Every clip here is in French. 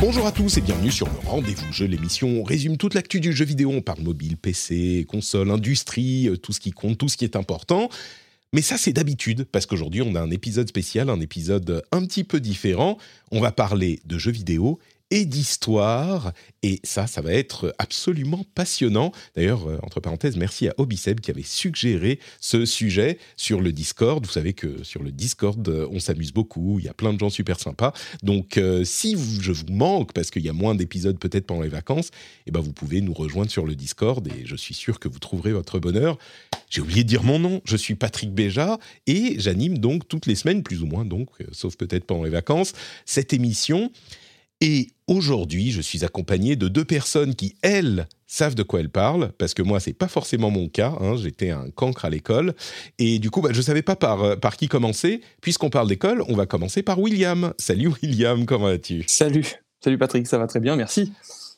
Bonjour à tous et bienvenue sur le Rendez-vous Jeu, l'émission résume toute l'actu du jeu vidéo. On parle mobile, PC, console, industrie, euh, tout ce qui compte, tout ce qui est important. Mais ça, c'est d'habitude, parce qu'aujourd'hui, on a un épisode spécial, un épisode un petit peu différent. On va parler de jeux vidéo et d'histoire. Et ça, ça va être absolument passionnant. D'ailleurs, euh, entre parenthèses, merci à Obiseb qui avait suggéré ce sujet sur le Discord. Vous savez que sur le Discord, euh, on s'amuse beaucoup. Il y a plein de gens super sympas. Donc, euh, si je vous manque, parce qu'il y a moins d'épisodes peut-être pendant les vacances, eh ben, vous pouvez nous rejoindre sur le Discord et je suis sûr que vous trouverez votre bonheur. J'ai oublié de dire mon nom. Je suis Patrick Béja et j'anime donc toutes les semaines, plus ou moins donc, sauf peut-être pendant les vacances, cette émission. Et aujourd'hui, je suis accompagné de deux personnes qui, elles, savent de quoi elles parlent, parce que moi, c'est pas forcément mon cas. Hein, J'étais un cancre à l'école. Et du coup, bah, je savais pas par, euh, par qui commencer. Puisqu'on parle d'école, on va commencer par William. Salut William, comment vas-tu? Salut. Salut Patrick, ça va très bien, merci.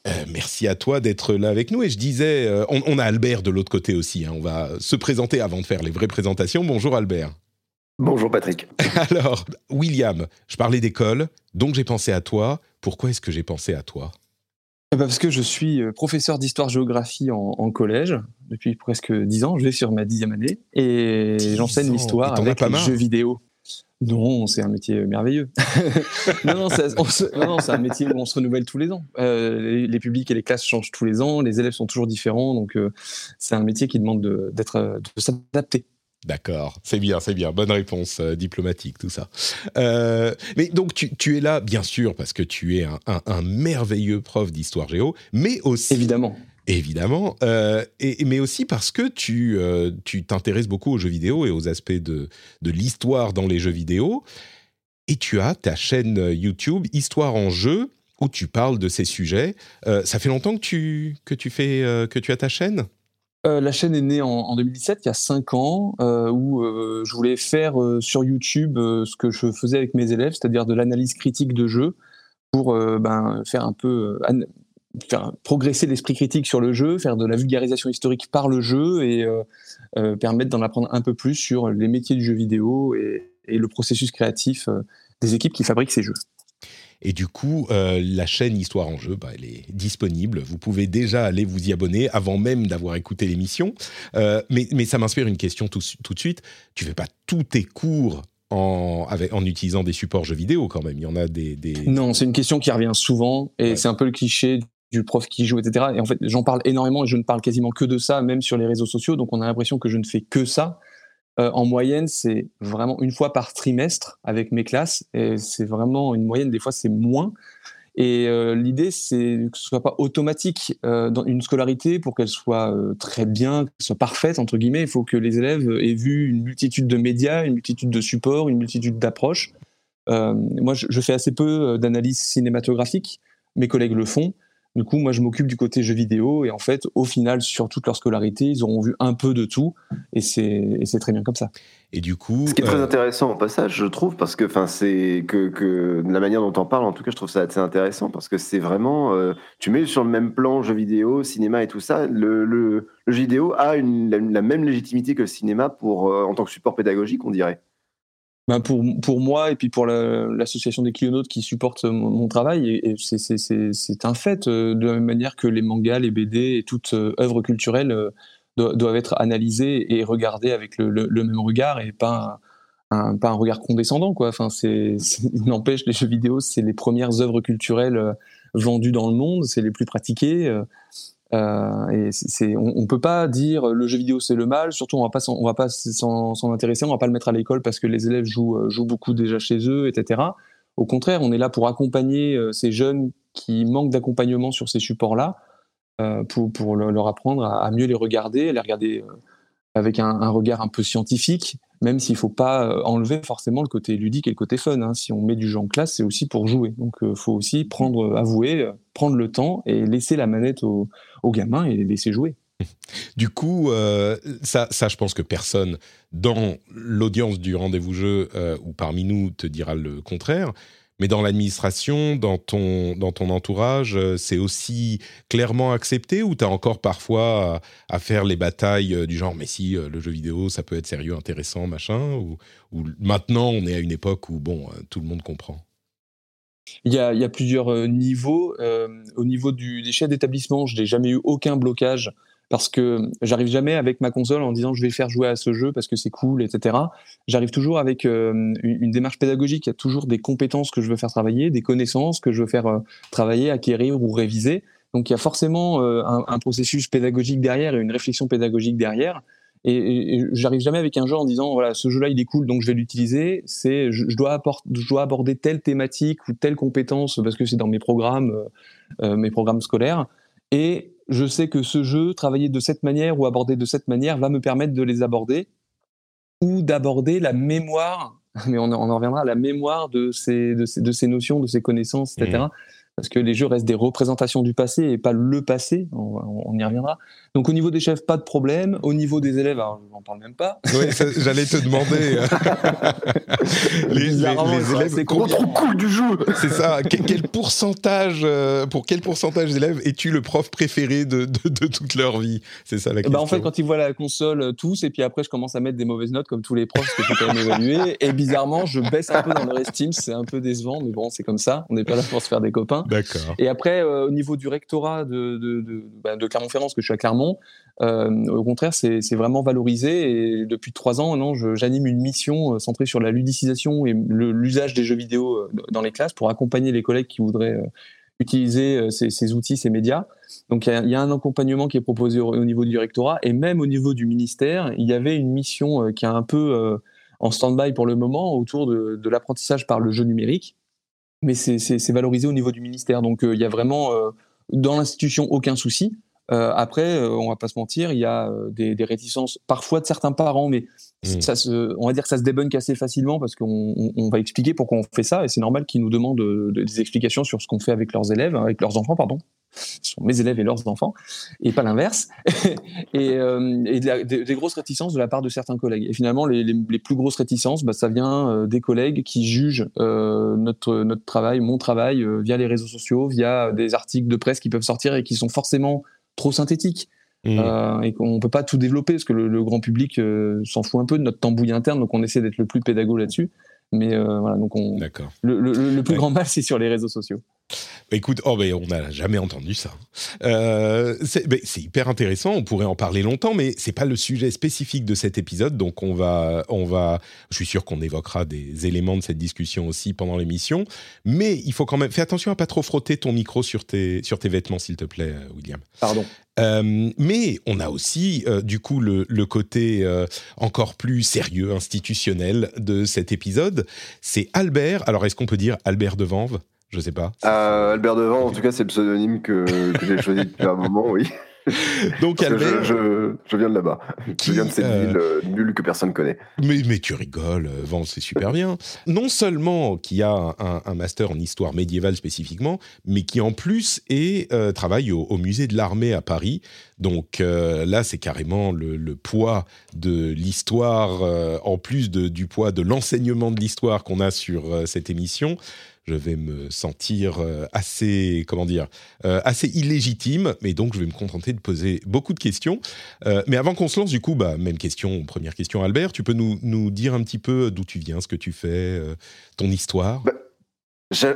Euh, merci à toi d'être là avec nous. Et je disais, euh, on, on, a Albert de l'autre côté aussi. Hein, on va se présenter avant de faire les vraies présentations. Bonjour Albert. Bonjour Patrick. Alors, William, je parlais d'école, donc j'ai pensé à toi. Pourquoi est-ce que j'ai pensé à toi? Eh ben, Parce que je suis euh, professeur d'histoire-géographie en, en, collège depuis presque dix ans. Je vais sur ma dixième année et j'enseigne l'histoire avec les jeux vidéo. Non, c'est un métier merveilleux. non, non, c'est un métier où on se renouvelle tous les ans. Euh, les, les, publics et les classes changent tous les ans, les élèves sont toujours différents, donc euh, c'est un métier qui demande de, de, de s'adapter. D'accord, c'est bien, c'est bien. Bonne réponse euh, diplomatique, tout ça. Euh, mais donc, tu, tu, es là, bien sûr, parce que tu es un, un, un merveilleux prof d'histoire géo, mais aussi... Évidemment. Évidemment, euh, et, mais aussi parce que tu tu t'intéresses beaucoup aux jeux vidéo et aux aspects de, de l'histoire dans les jeux vidéo. Et tu as ta chaîne YouTube Histoire en jeu, où tu parles de ces sujets. Ça fait longtemps que tu, que tu, fais, que tu as ta chaîne? Euh, la chaîne est née en, en, 2017, il y a 5 ans, euh, où euh, je voulais faire sur YouTube ce que je faisais avec mes élèves, c'est-à-dire de l'analyse critique de jeux, pour ben, faire un peu progresser l'esprit critique sur le jeu, faire de la vulgarisation historique par le jeu et permettre d'en apprendre un peu plus sur les métiers du jeu vidéo et le processus créatif des équipes qui fabriquent ces jeux. Et du coup, euh, la chaîne Histoire en jeu, bah, elle est disponible. Vous pouvez déjà aller vous y abonner avant même d'avoir écouté l'émission. Euh, mais, mais, ça m'inspire une question tout, tout, de suite. Tu fais pas tous tes cours en, avec, en utilisant des supports jeux vidéo quand même. Il y en a des. des... Non, c'est une question qui revient souvent et ouais. c'est un peu le cliché du prof qui joue, etc. Et en fait, j'en parle énormément et je ne parle quasiment que de ça, même sur les réseaux sociaux. Donc, on a l'impression que je ne fais que ça. Euh, en moyenne, c'est vraiment une fois par trimestre avec mes classes. Et c'est vraiment une moyenne, des fois c'est moins. Et euh, l'idée, c'est que ce soit pas automatique euh, dans une scolarité pour qu'elle soit très bien, qu'elle soit parfaite entre guillemets. Il faut que les élèves aient vu une multitude de médias, une multitude de supports, une multitude d'approches. Moi, je, je, fais assez peu d'analyse cinématographique. Mes collègues le font. Du coup, moi, je m'occupe du côté jeux vidéo et en fait, au final, sur toute leur scolarité, ils auront vu un peu de tout et c'est très bien comme ça. Et du coup, ce qui est très euh... intéressant au passage, je trouve, parce que, enfin, c'est que, que la manière dont on parle, en tout cas, je trouve ça assez intéressant parce que c'est vraiment, euh, tu mets sur le même plan jeux vidéo, cinéma et tout ça. Le, le, le jeu vidéo a une, la, la, même légitimité que le cinéma pour euh, en tant que support pédagogique, on dirait. Ben pour, pour moi et puis pour l'association la, des clionautes qui supporte mon, travail, c'est un fait, euh, de la même manière que les mangas, les BD et toute euh, œuvre culturelle euh, doivent être analysées et regardées avec le, le, même regard et pas un, un, pas un regard condescendant. Quoi. Enfin, c'est n'empêche, les jeux vidéo, c'est les premières œuvres culturelles vendues dans le monde, c'est les plus pratiquées. Euh, on, on, peut pas dire le jeu vidéo c'est le mal. Surtout, on va pas, va pas s'en intéresser, on va pas le mettre à l'école parce que les élèves jouent, euh, beaucoup déjà chez eux, etc. Au contraire, on est là pour accompagner euh, ces jeunes qui manquent d'accompagnement sur ces supports-là, pour, leur apprendre à, mieux les regarder, les regarder avec un, regard un peu scientifique, même s'il ne faut pas enlever forcément le côté ludique et le côté fun. Hein. Si on met du jeu en classe, c'est aussi pour jouer. Donc il faut aussi prendre, avouer, prendre le temps et laisser la manette aux au gamins et les laisser jouer. Du coup, euh, ça, ça, je pense que personne dans l'audience du rendez-vous jeu euh, ou parmi nous te dira le contraire. Mais dans l'administration, dans ton, dans ton entourage, euh, c'est aussi clairement accepté ou tu as encore parfois à, faire les batailles du genre, mais si le jeu vidéo, ça peut être sérieux, intéressant, machin Ou, ou maintenant, on est à une époque où, bon, tout le monde comprend il y, a, il y a plusieurs niveaux. au niveau du, des chefs d'établissement, je n'ai jamais eu aucun blocage parce que j'arrive jamais avec ma console en disant je vais faire jouer à ce jeu parce que c'est cool, etc. J'arrive toujours avec euh, une, démarche pédagogique. Il y a toujours des compétences que je veux faire travailler, des connaissances que je veux faire euh, travailler, acquérir ou réviser. Donc il y a forcément euh, un, processus pédagogique derrière et une réflexion pédagogique derrière. Et, j'arrive jamais avec un jeu en disant voilà ce jeu-là il est cool donc je vais l'utiliser. C'est je, dois je dois aborder telle thématique ou telle compétence parce que c'est dans mes programmes, mes programmes scolaires. Et je sais que ce jeu, travaillé de cette manière ou abordé de cette manière, va me permettre de les aborder ou d'aborder la mémoire, mais on, en reviendra à la mémoire de ces, de ces, notions, de ces connaissances, etc parce que les jeux restent des représentations du passé et pas le passé. On, y reviendra. Donc au niveau des chefs, pas de problème. Au niveau des élèves, alors je n'en parle même pas. Oui, j'allais te demander. les, les, élèves, c'est trop cool du jeu. C'est ça. Quel, pourcentage, euh, pour quel pourcentage d'élèves es-tu le prof préféré de, de, toute leur vie? C'est ça la question. Bah en fait, quand ils voient la console, euh, tous, et puis après, je commence à mettre des mauvaises notes comme tous les profs que tu peux évaluer. Et bizarrement, je baisse un peu dans leur estime. C'est un peu décevant, mais bon, c'est comme ça. On n'est pas là pour se faire des copains. D'accord. Et après, euh, au niveau du rectorat de, de, de, bah, de Clermont-Ferrand, parce que je suis à Clermont, euh, au contraire, c'est vraiment valorisé. Et depuis trois ans, non, j'anime une mission euh, centrée sur la ludicisation et l'usage des jeux vidéo dans les classes pour accompagner les collègues qui voudraient utiliser ces, ces, outils, ces médias. Donc il y, y, a un accompagnement qui est proposé au, au, niveau du rectorat et même au niveau du ministère, il y avait une mission qui est un peu en stand-by pour le moment autour de, de l'apprentissage par le jeu numérique mais c'est valorisé au niveau du ministère. Donc euh, il y a vraiment euh, dans l'institution aucun souci. Euh, après, on va pas se mentir, il y a des, réticences parfois de certains parents, mais mmh. ça se, on va dire que ça se débunk assez facilement parce qu'on va expliquer pourquoi on fait ça et c'est normal qu'ils nous demandent des explications sur ce qu'on fait avec leurs élèves, avec leurs enfants, pardon ce sont mes élèves et leurs enfants, et pas l'inverse, et, euh, des, grosses réticences de la part de certains collègues. Et finalement, les, plus grosses réticences, bah, ça vient euh, des collègues qui jugent euh, notre travail, mon travail, via les réseaux sociaux, via des articles de presse qui peuvent sortir et qui sont forcément trop synthétiques. Mmh. et qu'on peut pas tout développer parce que le, grand public s'en fout un peu de notre tambouille interne, donc on essaie d'être le plus pédago là-dessus. Mais voilà, donc on, le, le, plus grand mal, c'est sur les réseaux sociaux. Bah, écoute, oh, on n'a jamais entendu ça. Euh, c'est hyper intéressant, on pourrait en parler longtemps, mais c'est pas le sujet spécifique de cet épisode, donc on va, on va, je suis sûr qu'on évoquera des éléments de cette discussion aussi pendant l'émission, mais il faut quand même, fais attention à pas trop frotter ton micro sur tes, sur tes vêtements, s'il te plaît, euh, William. Pardon. Euh, mais on a aussi, du coup, le, le côté encore plus sérieux, institutionnel de cet épisode. C'est Albert. Alors, est-ce qu'on peut dire Albert de Vanves? Je sais pas. Euh, Albert Devant, en tout cas, c'est le pseudonyme que, j'ai choisi depuis un moment, oui. Donc Albert, je, je, viens de là-bas. je viens de cette euh, ville euh, nulle que personne connaît. Mais, mais tu rigoles, Vent, c'est super bien. Non seulement qui a un, master en histoire médiévale spécifiquement, mais qui en plus est, travaille au, musée de l'armée à Paris. Donc là, c'est carrément le, le, poids de l'histoire, en plus de, du poids de l'enseignement de l'histoire qu'on a sur cette émission je vais me sentir euh, assez, comment dire, euh, assez illégitime, mais donc je vais me contenter de poser beaucoup de questions. Euh, mais avant qu'on se lance, du coup, bah, même question, première question, Albert, tu peux nous, nous dire un petit peu d'où tu viens, ce que tu fais, ton histoire? Bah,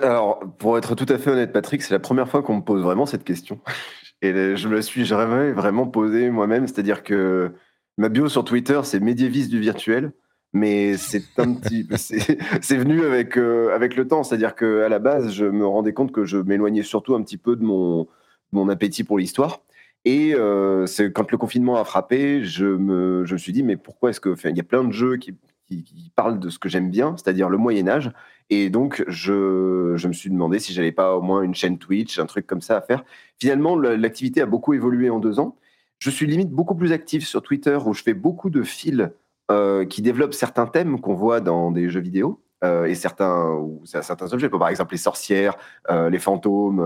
Alors, pour être tout à fait honnête, Patrick, c'est la première fois qu'on me pose vraiment cette question. Et je me suis jamais vraiment posée moi-même, c'est-à-dire que ma bio sur Twitter, c'est médiéviste du virtuel mais c'est un petit, c'est venu avec euh, avec le temps, c'est-à-dire que à la base, je me rendais compte que je m'éloignais surtout un petit peu de mon mon appétit pour l'histoire. Et euh, quand le confinement a frappé, je me je me suis dit mais pourquoi est-ce que, il y a plein de jeux qui, qui, parlent de ce que j'aime bien, c'est-à-dire le Moyen Âge. Et donc, je, je me suis demandé si j'avais pas au moins une chaîne Twitch, un truc comme ça à faire. Finalement, l'activité a beaucoup évolué en deux ans. Je suis limite beaucoup plus actif sur Twitter où je fais beaucoup de fils qui développent certains thèmes qu'on voit dans des jeux vidéo. Euh, et certains, ou certains objets, par exemple les sorcières, euh, les fantômes.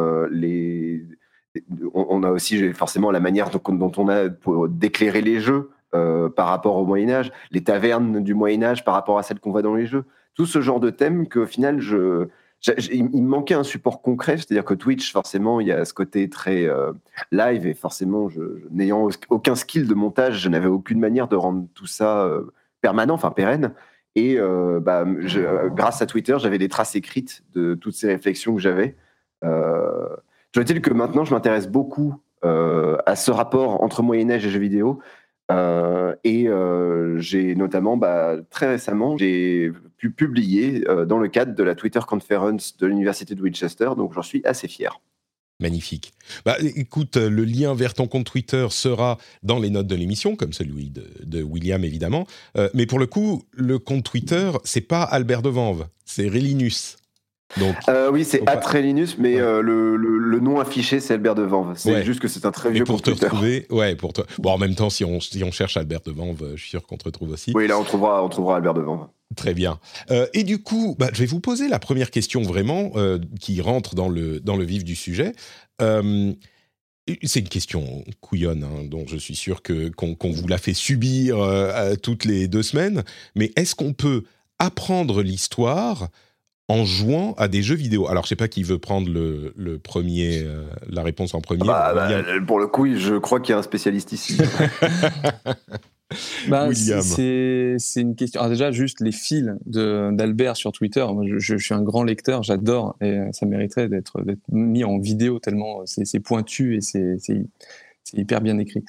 On, a aussi forcément la manière dont, on a d'éclairer les jeux par rapport au Moyen Âge, les tavernes du Moyen Âge par rapport à celles qu'on voit dans les jeux. Tout ce genre de thèmes qu'au final, je, il me manquait un support concret, c'est-à-dire que Twitch, forcément, il y a ce côté très euh, live et forcément, n'ayant aucun skill de montage, je n'avais aucune manière de rendre tout ça euh, permanent, enfin pérenne. Et euh, bah, grâce à Twitter, j'avais des traces écrites de toutes ces réflexions que j'avais. je veux dire que maintenant, je m'intéresse beaucoup à ce rapport entre Moyen Âge et jeux vidéo. Et j'ai notamment, bah, très récemment, pu publier euh, dans le cadre de la Twitter Conference de l'Université de Winchester, donc j'en suis assez fier. Magnifique. Bah, écoute, le lien vers ton compte Twitter sera dans les notes de l'émission, comme celui de, William évidemment. Euh, mais pour le coup, le compte Twitter, c'est pas Albert de Vanve, c'est Relinus. Donc, euh, oui, c'est Atrelinus, mais le, le, nom affiché, c'est Albert de Vanve. C'est juste que c'est un très vieux pour te retrouver, ouais, pour. Bon, en même temps, si on, si on cherche Albert de Vanve, je suis sûr qu'on te retrouve aussi. Oui, là, on trouvera, on trouvera Albert de Vanve. Très bien. Euh, et du coup, bah, je vais vous poser la première question vraiment euh, qui rentre dans le, dans le vif du sujet. Euh, c'est une question couillonne, hein, dont je suis sûr que, qu'on, vous la fait subir toutes les deux semaines. Mais est-ce qu'on peut apprendre l'histoire en jouant à des jeux vidéo Alors, je sais pas qui veut prendre le, le premier, la réponse en premier. Bah, bah, pour le coup, je crois qu'il y a un spécialiste ici. bah, c'est, une question. Alors déjà, juste les fils d'Albert sur Twitter. je, je, suis un grand lecteur, j'adore, et ça mériterait d'être, d'être mis en vidéo tellement c'est, pointu et c'est, c'est hyper bien écrit.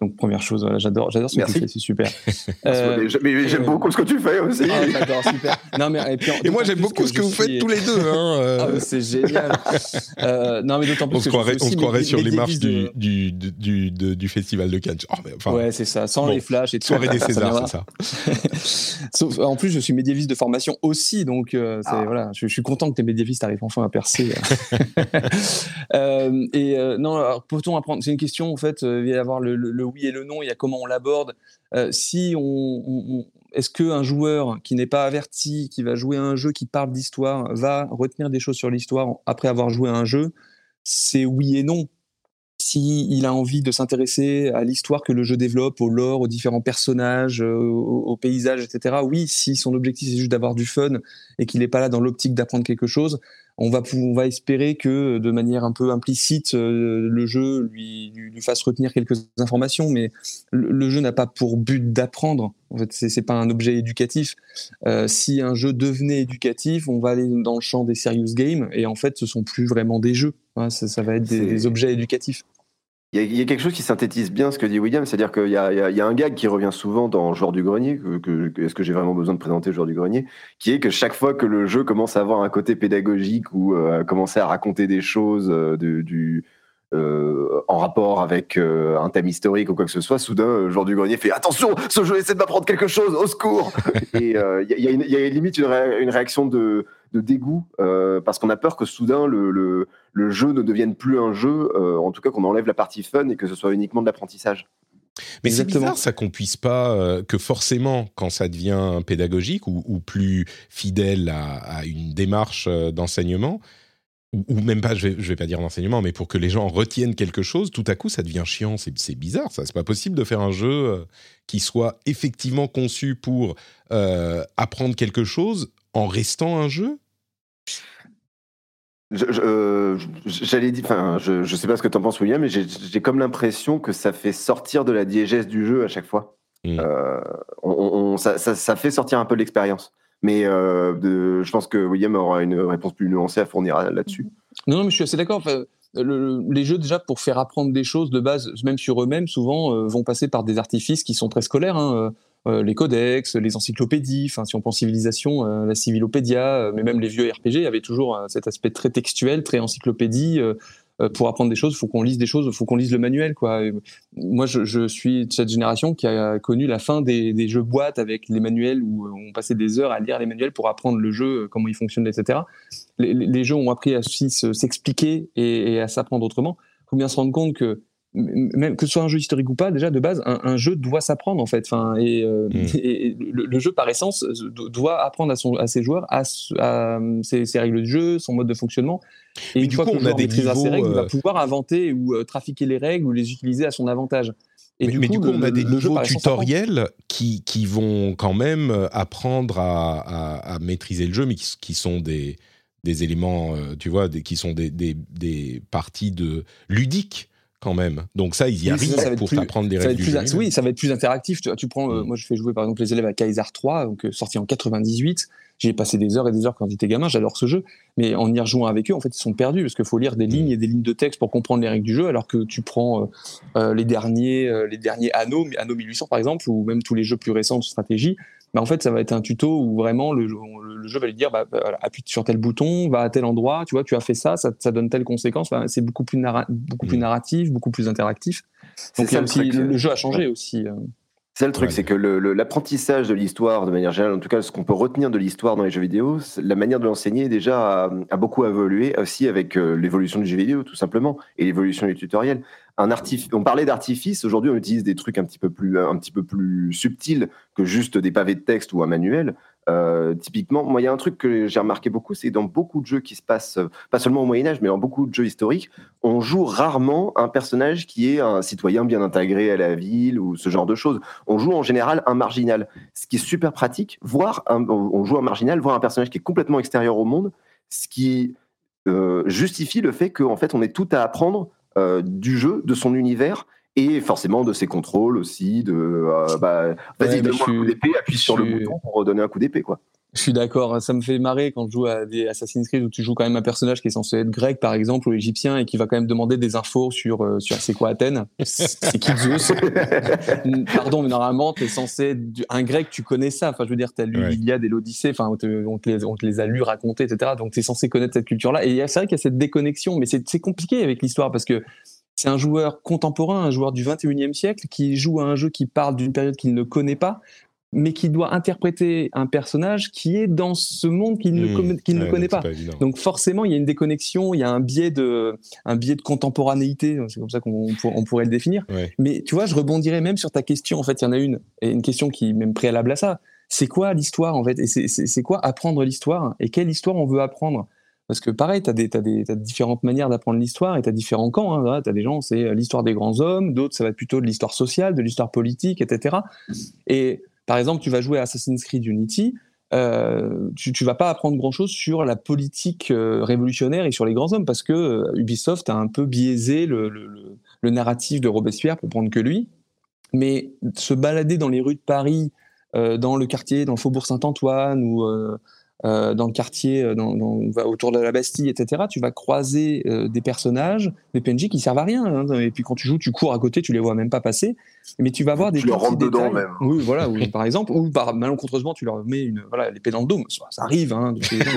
Donc première chose, voilà, j'adore, j'adore ce que tu fais, c'est super. Euh, mais j'aime beaucoup ce que tu fais aussi. Ah, j'adore, super. Non mais et, puis, et moi j'aime beaucoup ce que vous faites tous les deux. Hein, euh. ah, c'est génial. euh, non mais d'autant plus on se croirait, on se croirait sur les marches du, du, du, du, festival de Cannes. Oh, enfin, ouais, c'est ça, sans les flashs et tout. Soirée des Césars, c'est ça. en plus, je suis médiéviste de formation aussi, donc euh, ah. voilà, je, suis content que tes médiévistes arrivent enfin à percer. euh, et non, alors, peut-on apprendre C'est une question en fait. il va y avoir le, oui et le non, il y a comment on l'aborde. Euh, si on, est-ce qu'un joueur qui n'est pas averti, qui va jouer à un jeu qui parle d'histoire, va retenir des choses sur l'histoire après avoir joué à un jeu C'est oui et non. S'il il a envie de s'intéresser à l'histoire que le jeu développe, au lore, aux différents personnages, euh, aux, paysages, etc. Oui, si son objectif c'est juste d'avoir du fun et qu'il n'est pas là dans l'optique d'apprendre quelque chose, on va, on va espérer que de manière un peu implicite, euh, le jeu lui, lui, fasse retenir quelques informations, mais le, jeu n'a pas pour but d'apprendre. En fait, c'est pas un objet éducatif. Euh, si un jeu devenait éducatif, on va aller dans le champ des serious games, et en fait, ce sont plus vraiment des jeux. ça, va être des objets éducatifs. Il y, a quelque chose qui synthétise bien ce que dit William, c'est-à-dire qu'il y, y, a un gag qui revient souvent dans Joueur du Grenier, que, est-ce que j'ai vraiment besoin de présenter Joueur du Grenier, qui est que chaque fois que le jeu commence à avoir un côté pédagogique ou euh, à commencer à raconter des choses euh, du, euh, en rapport avec un thème historique ou quoi que ce soit, soudain, Joueur du Grenier fait attention, ce jeu essaie de m'apprendre quelque chose, au secours. Et il y, y, a limite une, une réaction de, de dégoût parce qu'on a peur que soudain le, le le jeu ne devienne plus un jeu, euh, en tout cas qu'on enlève la partie fun et que ce soit uniquement de l'apprentissage. Mais c'est bizarre ça qu'on puisse pas, euh, que forcément quand ça devient pédagogique ou, plus fidèle à, une démarche euh, d'enseignement, ou, même pas, je vais, vais pas dire d'enseignement, mais pour que les gens retiennent quelque chose, tout à coup ça devient chiant, c'est bizarre ça, c'est pas possible de faire un jeu qui soit effectivement conçu pour apprendre quelque chose en restant un jeu? Euh, j'allais dire, enfin, je, je sais pas ce que tu en penses, William, mais j'ai comme l'impression que ça fait sortir de la diégèse du jeu à chaque fois. Mm. Euh, on, ça, ça, fait sortir un peu l'expérience. Mais euh, de, je pense que William aura une réponse plus nuancée à fournir là-dessus. Non, non, mais je suis assez d'accord. les jeux, déjà, pour faire apprendre des choses de base, même sur eux-mêmes, souvent, vont passer par des artifices qui sont très scolaires. Hein les codex, les encyclopédies. Enfin, si on pense civilisation, la civilopédia, mais même les vieux RPG avaient toujours cet aspect très textuel, très encyclopédie. pour apprendre des choses, il faut qu'on lise des choses, il faut qu'on lise le manuel. Quoi. moi, je, suis de cette génération qui a connu la fin des, jeux boîtes avec les manuels où on passait des heures à lire les manuels pour apprendre le jeu, comment il fonctionne, etc. Les, les jeux ont appris à s'expliquer et, et, à s'apprendre autrement. Il faut bien se rendre compte que même que ce soit un jeu historique ou pas, déjà de base, un, jeu doit s'apprendre en fait. Enfin, et, euh, mm. le, jeu par essence doit apprendre à, son, à ses joueurs à, ses, règles de jeu, son mode de fonctionnement. Et une fois qu'on a des niveaux, ses règles, il va euh, pouvoir inventer ou euh, trafiquer les règles ou les utiliser à son avantage. Et mais, du, coup, on a des niveaux tutoriels qui, qui, vont quand même apprendre à, à, maîtriser le jeu, mais qui, qui sont des, des éléments, tu vois, des, qui sont des, des, des parties de ludiques quand même. Donc ça, ils y arrivent pour t'apprendre des règles du jeu. Oui, ça va être plus interactif. Tu, tu prends, euh, mm. moi, je fais jouer par exemple les élèves à Kaiser 3, donc euh, sorti en 98. J'ai passé des heures et des heures quand j'étais gamin. J'adore ce jeu, mais en y rejoignant avec eux, en fait, ils sont perdus parce qu'il faut lire des mm. lignes et des lignes de texte pour comprendre les règles du jeu, alors que tu prends euh, les derniers, les derniers Anno, Anno 1800 par exemple, ou même tous les jeux plus récents de stratégie bah, en fait, ça va être un tuto où vraiment le, jeu va lui dire bah, bah appuie sur tel bouton, va à tel endroit, tu vois, tu as fait ça, ça, donne telle conséquence. c'est beaucoup plus, beaucoup plus mm. narratif, beaucoup plus interactif. Donc, le, jeu a changé aussi. Euh. C'est le truc, c'est que l'apprentissage de l'histoire, de manière générale, en tout cas, ce qu'on peut retenir de l'histoire dans les jeux vidéo, la manière de l'enseigner déjà a, beaucoup évolué aussi avec euh, l'évolution du jeu vidéo, tout simplement, et l'évolution du tutoriel. Un on parlait d'artifice, aujourd'hui on utilise des trucs un petit peu plus, un petit peu plus subtils que juste des pavés de texte ou un manuel. Euh, typiquement, moi, il y a un truc que j'ai remarqué beaucoup, c'est dans beaucoup de jeux qui se passent, euh, pas seulement au Moyen Âge, mais dans beaucoup de jeux historiques, on joue rarement un personnage qui est un citoyen bien intégré à la ville ou ce genre de choses. On joue en général un marginal, ce qui est super pratique. Voir on joue un marginal, voir un personnage qui est complètement extérieur au monde, ce qui euh, justifie le fait qu'en fait, on est tout à apprendre du jeu, de son univers, et forcément de ses contrôles aussi, de euh, bah, vas-y, donne-moi un coup d'épée, appuie sur le bouton pour donner un coup d'épée, quoi. Je suis d'accord, ça me fait marrer quand je joue à des Assassin's Creed où tu joues quand même un personnage qui est censé être grec par exemple ou égyptien et qui va quand même demander des infos sur euh, sur c'est quoi Athènes, c'est qui Zeus. Pardon, mais normalement tu es censé être un grec, tu connais ça. Enfin, je veux dire, tu as lu l'Iliade et l'Odyssée, enfin on te, on, te les, on te les a lus raconter, etc. Donc tu es censé connaître cette culture-là. Et c'est vrai qu'il y a cette déconnexion, mais c'est compliqué avec l'histoire parce que c'est un joueur contemporain, un joueur du 21e siècle qui joue à un jeu qui parle d'une période qu'il ne connaît pas, mais qui doit interpréter un personnage qui est dans ce monde qu'il ne, mmh. ne connaît pas. donc forcément, il y a une déconnexion, il y a un biais de, un biais de contemporanéité, c'est comme ça qu'on on pourrait le définir. Mais tu vois, je rebondirais même sur ta question. En fait, il y en a une, et une question qui est même préalable à ça. C'est quoi l'histoire en fait Et c'est quoi apprendre l'histoire Et quelle histoire on veut apprendre? Parce que pareil, tu as, des, as, différentes manières d'apprendre l'histoire et tu as différents camps. Hein, tu as des gens, c'est euh, l'histoire des grands hommes, d'autres, ça va être plutôt de l'histoire sociale, de l'histoire politique, etc. Et par exemple, tu vas jouer à Assassin's Creed Unity, euh, tu, tu vas pas apprendre grand-chose sur la politique euh, révolutionnaire et sur les grands hommes parce que Ubisoft a un peu biaisé le, le, le, narratif de Robespierre pour prendre que lui. Mais se balader dans les rues de Paris, dans le quartier, dans le faubourg Saint-Antoine ou euh, dans le quartier, euh, dans, dans, autour de la Bastille, etc., tu vas croiser euh, des personnages, des PNJ qui servent à rien. Hein. et puis quand tu joues, tu cours à côté, tu les vois même pas passer. Mais tu vas voir des. Tu leur rentres dedans même. Oui, voilà, par exemple, ou par malencontreusement, tu leur mets une, voilà, l'épée dans le dos. Ça, arrive, hein,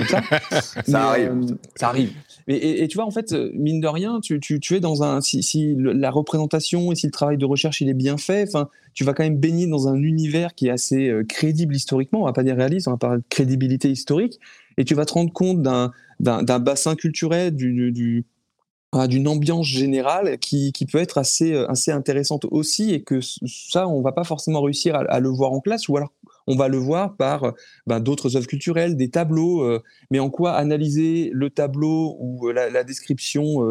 ça. ça arrive. ça arrive. Et, et, tu vois, en fait, mine de rien, tu, tu, tu es dans un. Si, si, la représentation et si le travail de recherche il est bien fait, tu vas quand même baigner dans un univers qui est assez euh, crédible historiquement. On va pas dire réaliste, on va parler de crédibilité historique. Et tu vas te rendre compte d'un, bassin culturel, du, d'une ambiance générale qui, peut être assez, euh, assez intéressante aussi et que ça, on va pas forcément réussir à, le voir en classe ou alors on va le voir par ben, d'autres œuvres culturelles, des tableaux, euh, mais en quoi analyser le tableau ou la, description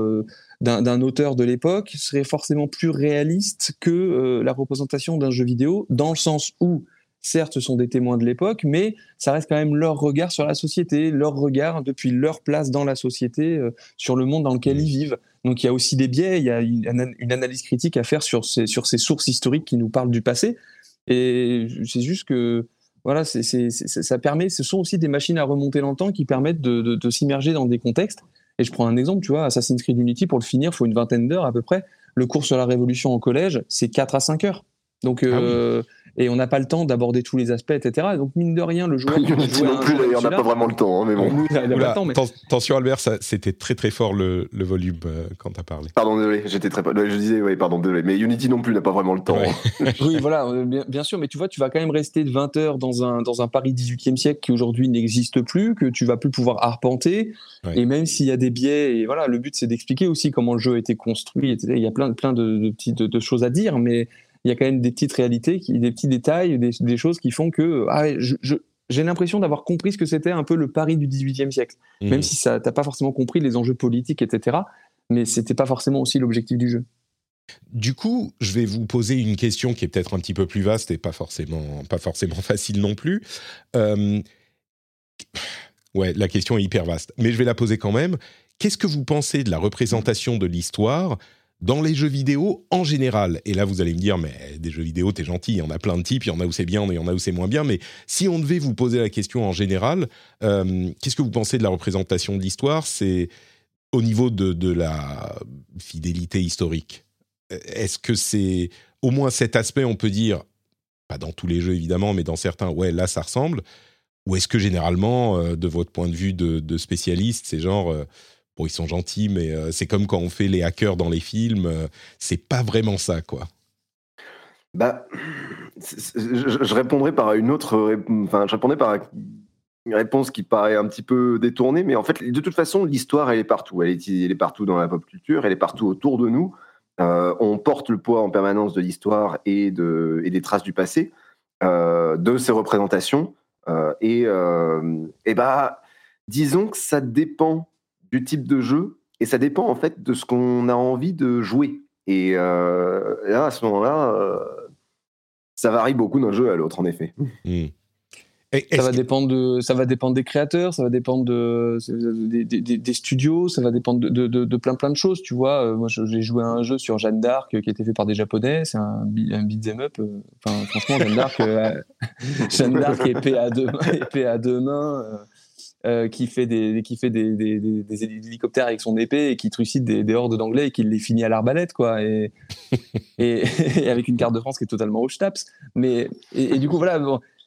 d'un auteur de l'époque serait forcément plus réaliste que euh, la représentation d'un jeu vidéo, dans le sens où, certes, ce sont des témoins de l'époque, mais ça reste quand même leur regard sur la société, leur regard depuis leur place dans la société, euh, sur le monde dans lequel ils vivent. Donc il y a aussi des biais, il y a une, analyse critique à faire sur ces, sur ces sources historiques qui nous parlent du passé. Et c'est juste que voilà, ça permet, ce sont aussi des machines à remonter dans le temps qui permettent de s'immerger dans des contextes et je prends un exemple, tu vois, Assassin's Creed Unity, pour le finir, il faut une vingtaine d'heures à peu près. Le cours sur la Révolution en collège, c'est 4 à 5 heures. Donc, euh, ah et on n'a pas le temps d'aborder tous les aspects, etc. donc mine de rien, le joueur. Unity non plus, d'ailleurs, n'a pas vraiment le temps, hein, mais bon. Attention Albert, c'était très très fort le, le volume euh, quand tu as parlé. Pardon, désolé, j'étais très. Je disais, oui, pardon, désolé, mais Unity non plus n'a pas vraiment le temps. oui, voilà, euh, bien, sûr, mais tu vois, tu vas quand même rester de 20 heures dans un, dans un Paris 18e siècle qui aujourd'hui n'existe plus, que tu vas plus pouvoir arpenter, et même s'il y a des biais, et voilà, le but c'est d'expliquer aussi comment le jeu a été construit, Il y a plein, plein de, de petites de choses à dire, mais il y a quand même des petites réalités, qui, des petits détails, des, choses qui font que ah, j'ai l'impression d'avoir compris ce que c'était un peu le Paris du XVIIIe siècle, mmh. même si ça t'as pas forcément compris les enjeux politiques, etc. Mais c'était pas forcément aussi l'objectif du jeu. Du coup, je vais vous poser une question qui est peut-être un petit peu plus vaste et pas forcément, pas forcément facile non plus. Euh, ouais, la question est hyper vaste, mais je vais la poser quand même. Qu'est-ce que vous pensez de la représentation de l'histoire dans les jeux vidéo en général, et là vous allez me dire, mais des jeux vidéo, t'es gentil, il y en a plein de types, il y en a où c'est bien, il y en a où c'est moins bien, mais si on devait vous poser la question en général, euh, qu'est-ce que vous pensez de la représentation de l'histoire? C'est au niveau de, de, la fidélité historique. Est-ce que c'est au moins cet aspect, on peut dire, pas dans tous les jeux évidemment, mais dans certains, ouais, là ça ressemble, ou est-ce que généralement, euh, de votre point de vue de, de spécialiste, c'est genre... Euh, ils sont gentils, mais euh, c'est comme quand on fait les hackers dans les films, euh, c'est pas vraiment ça, quoi. Bah, je, répondrais par une autre, enfin, je répondrais par une réponse qui paraît un petit peu détournée, mais en fait, de toute façon, l'histoire, elle est partout. Elle est, partout dans la pop culture, elle est partout autour de nous. Euh, on porte le poids en permanence de l'histoire et, de, et des traces du passé, de ses représentations. et bah, disons que ça dépend du type de jeu et ça dépend en fait de ce qu'on a envie de jouer. Et euh, là, à ce moment-là, euh, ça varie beaucoup d'un jeu à l'autre, en effet. Hmm. ça va, dépendre de, ça va dépendre des créateurs, ça va dépendre de, des, studios, ça va dépendre de, de, plein plein de choses. Tu vois, euh, moi j'ai joué à un jeu sur Jeanne d'Arc qui a été fait par des Japonais, c'est un, un beat'em up. Enfin, franchement, Jeanne d'Arc, Jeanne d'Arc épée à deux mains, épée à deux mains euh, qui fait, des, qui fait des, des, des, hélicoptères avec son épée et qui trucide des, hordes d'anglais et qui les finit à l'arbalète, quoi. Et, et, avec une carte de France qui est totalement au taps. Mais, et, du coup, voilà.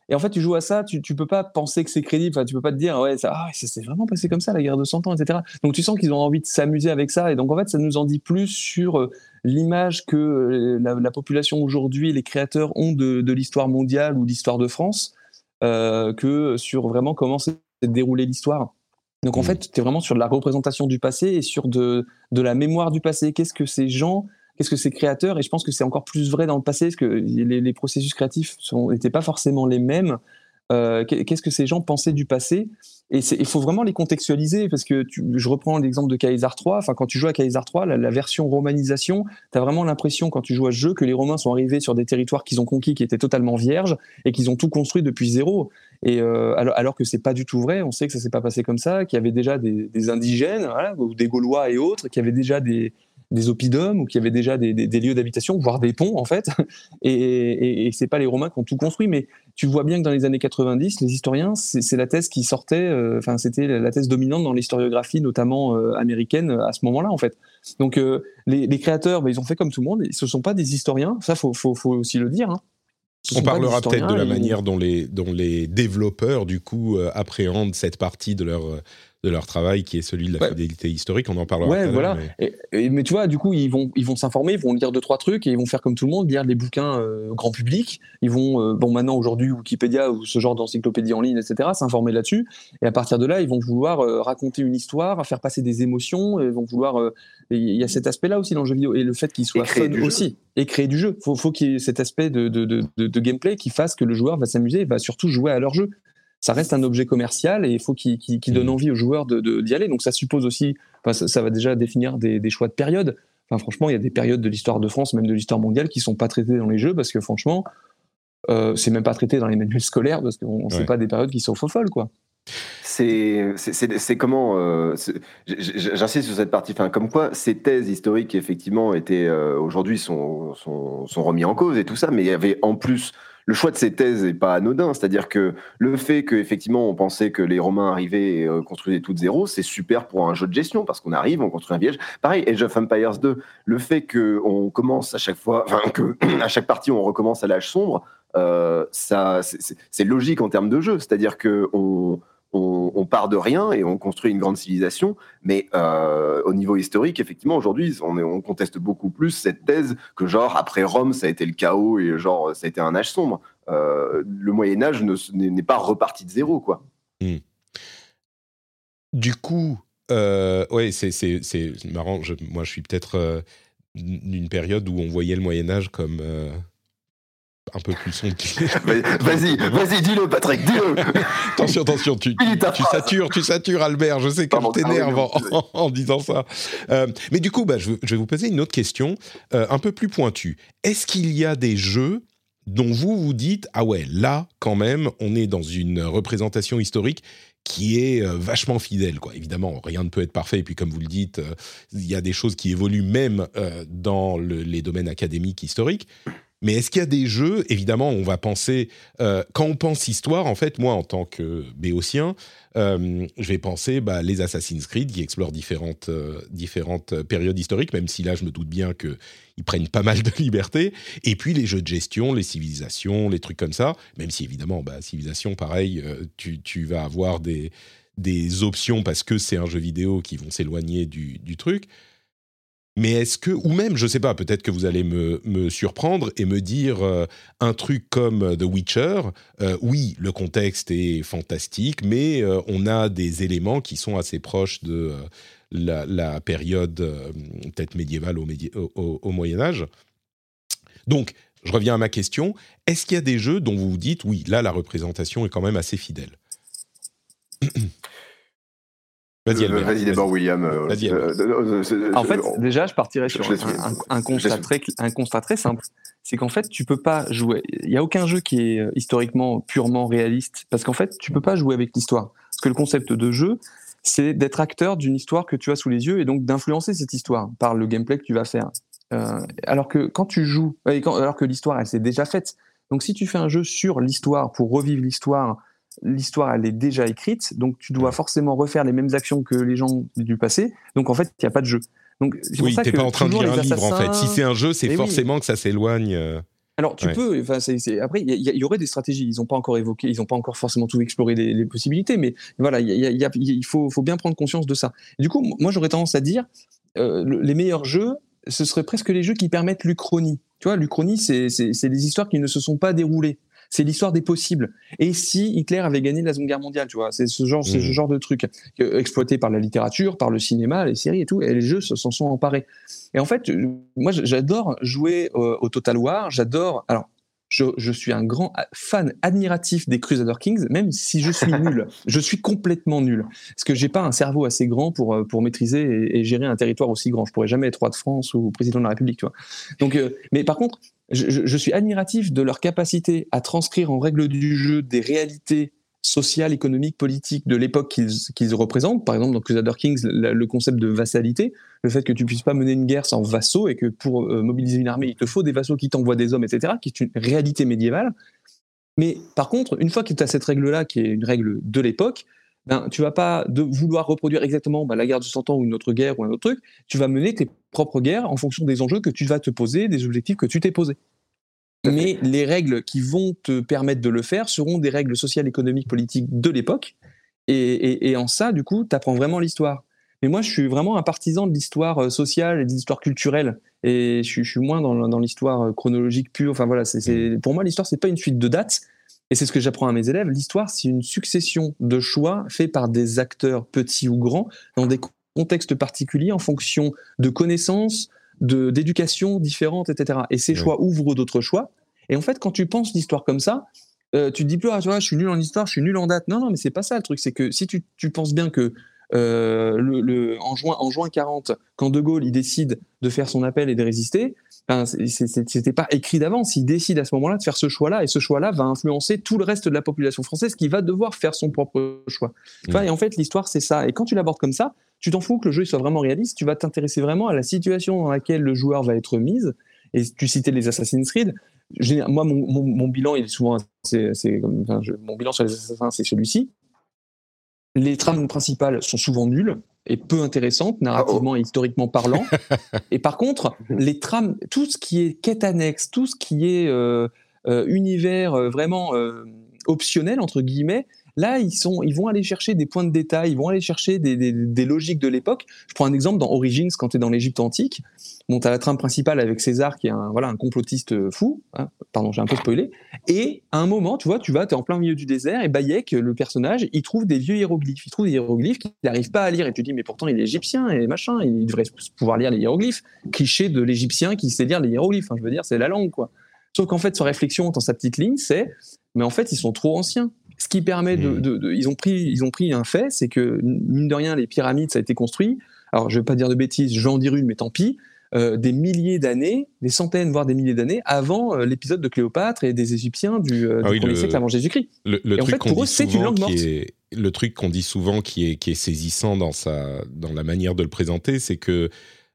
Et en fait, tu joues à ça, tu, tu peux pas penser que c'est crédible, enfin, tu peux pas te dire, ouais, ça, ah, ça s'est vraiment passé comme ça, la guerre de 100 ans, etc. Donc tu sens qu'ils ont envie de s'amuser avec ça. Et donc, en fait, ça nous en dit plus sur euh, l'image que euh, la, la population aujourd'hui, les créateurs ont de, de l'histoire mondiale ou d'histoire de France, euh, que sur vraiment comment c'est dérouler l'histoire. Donc en mmh. fait, tu es vraiment sur de la représentation du passé et sur de, de la mémoire du passé. Qu'est-ce que ces gens, qu'est-ce que ces créateurs, et je pense que c'est encore plus vrai dans le passé, parce que les, les processus créatifs n'étaient pas forcément les mêmes. Euh, qu'est-ce que ces gens pensaient du passé et il faut vraiment les contextualiser parce que je reprends l'exemple de Kaiser 3. Enfin, quand tu joues à Kaiser 3, la, version romanisation, tu as vraiment l'impression quand tu joues à ce jeu que les Romains sont arrivés sur des territoires qu'ils ont conquis qui étaient totalement vierges et qu'ils ont tout construit depuis zéro. Et euh, alors, alors, que c'est pas du tout vrai, on sait que ça s'est pas passé comme ça, qu'il y avait déjà des, indigènes, ou des Gaulois et autres, qui avaient déjà des, des oppidums ou qui avaient déjà des, des, lieux d'habitation, voire des ponts en fait. Et, et, et c'est pas les Romains qui ont tout construit, mais tu vois bien que dans les années 90, les historiens, c'est la thèse qui sortait, euh, enfin c'était la thèse dominante dans l'historiographie, notamment euh, américaine, à ce moment-là en fait. Donc euh, les, les, créateurs, bah, ils ont fait comme tout le monde. Ce sont pas des historiens, ça faut, faut, faut aussi le dire. Hein. On parlera peut-être de la manière dont les, dont les développeurs, du coup, appréhendent cette partie de leur, de leur travail qui est celui de la fidélité historique. On en parlera. Ouais, voilà. Mais... mais... tu vois, du coup, ils vont ils vont s'informer, ils vont lire deux trois trucs et ils vont faire comme tout le monde, lire des bouquins euh, grand public. Ils vont euh, bon maintenant aujourd'hui Wikipédia ou ce genre d'encyclopédie en ligne, etc. S'informer là-dessus et à partir de là, ils vont vouloir euh, raconter une histoire, faire passer des émotions. Ils vont vouloir. Il y a cet aspect-là aussi dans le jeu vidéo et le fait qu'il soit fun aussi et créer du jeu. Faut faut qu'il y ait cet aspect de, de, de, de gameplay qui fasse que le joueur va s'amuser, et va surtout jouer à leur jeu ça reste un objet commercial et il faut qu'il donne mmh. envie aux joueurs d'y de, aller. Donc ça suppose aussi, ça, va déjà définir des, choix de période. Enfin, franchement, il y a des périodes de l'histoire de France, même de l'histoire mondiale, qui sont pas traitées dans les jeux parce que franchement, euh, c'est même pas traité dans les manuels scolaires parce qu'on ne sait pas des périodes qui sont faux folles, quoi. C'est comment euh, J'insiste sur cette partie. Enfin, comme quoi, ces thèses historiques effectivement étaient euh, aujourd'hui sont, sont, sont remis en cause et tout ça, mais il y avait en plus le choix de ces thèses n'est pas anodin. C'est-à-dire que le fait qu'effectivement on pensait que les Romains arrivaient et euh, construisaient tout de zéro, c'est super pour un jeu de gestion parce qu'on arrive, on construit un village. Pareil, Age of Empires 2, le fait qu'on commence à chaque fois, enfin, que à chaque partie on recommence à l'âge sombre, ça, c'est logique en termes de jeu. C'est-à-dire que on, on, part de rien et on construit une grande civilisation. Mais euh, au niveau historique, effectivement, aujourd'hui, on, on, conteste beaucoup plus cette thèse que genre après Rome, ça a été le chaos et genre ça a été un âge sombre. Euh, le Moyen Âge n'est pas reparti de zéro, quoi. Hmm. Du coup, euh, ouais, c'est marrant. moi, je suis peut-être d'une période où on voyait le Moyen Âge comme un peu plus sombre. vas-y, vas-y, dis-le, Patrick, dis-le. attention, attention, tu, tu, satures, tu satures, Albert. Je sais que je t'énerve en, disant ça. Euh, mais du coup, bah, je, vais vous poser une autre question, euh, un peu plus pointue. Est-ce qu'il y a des jeux dont vous vous dites ah ouais, là, quand même, on est dans une représentation historique qui est euh, vachement fidèle. Quoi. Évidemment, rien ne peut être parfait. Et puis, comme vous le dites, il y a des choses qui évoluent même dans les domaines académiques historiques. Mais est-ce qu'il y a des jeux Évidemment, on va penser euh, quand on pense histoire. En fait, moi, en tant que béotien, euh, je vais penser bah, les Assassin's Creed qui explorent différentes euh, différentes périodes historiques. Même si là, je me doute bien que ils prennent pas mal de liberté. Et puis les jeux de gestion, les civilisations, les trucs comme ça. Même si évidemment, bah, civilisation, pareil, tu, tu vas avoir des des options parce que c'est un jeu vidéo qui vont s'éloigner du truc. Mais est-ce que, ou même, je ne sais pas, peut-être que vous allez me, me, surprendre et me dire euh, un truc comme euh, The Witcher, euh, oui, le contexte est fantastique, mais on a des éléments qui sont assez proches de la, période peut-être médiévale au, au, au Moyen Âge. Donc, je reviens à ma question, est-ce qu'il y a des jeux dont vous vous dites, oui, là, la représentation est quand même assez fidèle? Vas-y, euh, vas d'abord, William. Euh, euh, en fait, déjà, je partirais sur un, constat très, un constat très simple. C'est qu'en fait, tu peux pas jouer. Il n'y a aucun jeu qui est historiquement purement réaliste, parce qu'en fait, tu peux pas jouer avec l'histoire. Parce que le concept de jeu, c'est d'être acteur d'une histoire que tu as sous les yeux et donc d'influencer cette histoire par le gameplay que tu vas faire. alors que quand tu joues, alors que l'histoire, elle s'est déjà faite. Donc, si tu fais un jeu sur l'histoire pour revivre l'histoire l'histoire elle est déjà écrite, donc tu dois forcément refaire les mêmes actions que les gens du passé. Donc en fait, il n'y a pas de jeu. Donc oui, t'es pas en train de lire un livre en fait. Si c'est un jeu, c'est eh forcément que ça s'éloigne. Euh, Alors tu peux. Enfin, après, il y, aurait des stratégies. Ils n'ont pas encore évoqué, ils n'ont pas encore forcément tout exploré les, possibilités, mais voilà, il faut, faut, bien prendre conscience de ça. du coup, moi, j'aurais tendance à dire, euh, les meilleurs jeux, ce seraient presque les jeux qui permettent l'Uchronie. Tu vois, l'Uchronie, c'est des histoires qui ne se sont pas déroulées c'est l'histoire des possibles. Et si Hitler avait gagné la Seconde Guerre mondiale, tu vois, c'est ce genre, ce mmh. genre de truc exploité par la littérature, par le cinéma, les séries et tout, et les jeux s'en sont emparés. Et en fait, moi, j'adore jouer au Total War. J'adore. Alors, je, suis un grand fan admiratif des Crusader Kings, même si je suis nul. je suis complètement nul. Parce que j'ai pas un cerveau assez grand pour, euh, pour maîtriser et, gérer un territoire aussi grand. Je pourrais jamais être roi de France ou président de la République, tu vois. Donc, euh, mais par contre, je, suis admiratif de leur capacité à transcrire en règle du jeu des réalités sociales, économiques, politiques de l'époque qu'ils représentent. Par exemple, dans Crusader Kings, le, concept de vassalité, le fait que tu puisses pas mener une guerre sans vassaux et que pour euh, mobiliser une armée, il te faut des vassaux qui t'envoient des hommes, etc., qui est une réalité médiévale. Mais par contre, une fois que tu as cette règle-là, qui est une règle de l'époque, ben, tu vas pas de vouloir reproduire exactement ben, la guerre de 100 ans ou une autre guerre ou un autre truc, tu vas mener tes propres guerres en fonction des enjeux que tu vas te poser, des objectifs que tu t'es posés. Mais les règles qui vont te permettre de le faire seront des règles sociales, économiques, politiques de l'époque. Et, en ça, du coup, tu apprends vraiment l'histoire. Mais moi, je suis vraiment un partisan de l'histoire euh, sociale et de l'histoire culturelle. Et je, suis moins dans, l'histoire euh, chronologique pure. Enfin voilà, c'est, pour moi, l'histoire, c'est pas une suite de dates. Et c'est ce que j'apprends à mes élèves. L'histoire, c'est une succession de choix faits par des acteurs petits ou grands dans des contextes particuliers en fonction de connaissances, de, d'éducation différentes, etc. Et ces choix ouvrent d'autres choix. Et en fait, quand tu penses l'histoire comme ça, euh, tu te dis plus, ah, tu vois, je suis nul en histoire, je suis nul en date. Non, non, mais c'est pas ça le truc. C'est que si tu, tu penses bien que euh, le, en, juin, en juin 40, quand De Gaulle il décide de faire son appel et de résister, ben, c'était pas écrit d'avance. Il décide à ce moment-là de faire ce choix-là, et ce choix-là va influencer tout le reste de la population française qui va devoir faire son propre choix. Mmh. et en fait, l'histoire, c'est ça. Et quand tu l'abordes comme ça, tu t'en fous que le jeu soit vraiment réaliste, tu vas t'intéresser vraiment à la situation dans laquelle le joueur va être mise. Et tu citais les Assassin's Creed. Moi, mon, bilan, il est souvent, c'est, mon bilan sur les assassins, c'est celui-ci les trames principales sont souvent nulles et peu intéressantes, narrativement et historiquement parlant. et par contre, les trames, tout ce qui est quête annexe, tout ce qui est euh, univers vraiment optionnel entre guillemets. Là, ils, sont, ils vont aller chercher des points de détail, ils vont aller chercher des, des, des logiques de l'époque. Je prends un exemple dans Origins, quand tu es dans l'Égypte antique. Tu as la trame principale avec César, qui est un, voilà, un complotiste fou. Hein. Pardon, j'ai un peu spoilé. Et à un moment, tu vois, tu vas, tu es en plein milieu du désert, et Bayek, le personnage, il trouve des vieux hiéroglyphes. Il trouve des hiéroglyphes qu'il n'arrive pas à lire. Et tu dis, mais pourtant, il est égyptien et machin, il devrait pouvoir lire les hiéroglyphes. Cliché de l'égyptien qui sait lire les hiéroglyphes. Hein, je veux dire, c'est la langue, quoi. Sauf qu'en fait, sa réflexion dans sa petite ligne, c'est, mais en fait, ils sont trop anciens. Ce qui permet de, mmh. ils ont pris, ils ont pris un fait, c'est que mine de rien, les pyramides, ça a été construit. Alors, je vais pas dire de bêtises, je vais en dire une, mais tant pis. Euh, des milliers d'années, des centaines, voire des milliers d'années avant euh, l'épisode de Cléopâtre et des Égyptiens du, euh, ah du siècle avant Jésus-Christ. Le, en fait, pour eux, c'est une langue morte. le truc qu'on dit souvent qui est, qui est saisissant dans, sa, dans la manière de le présenter, c'est que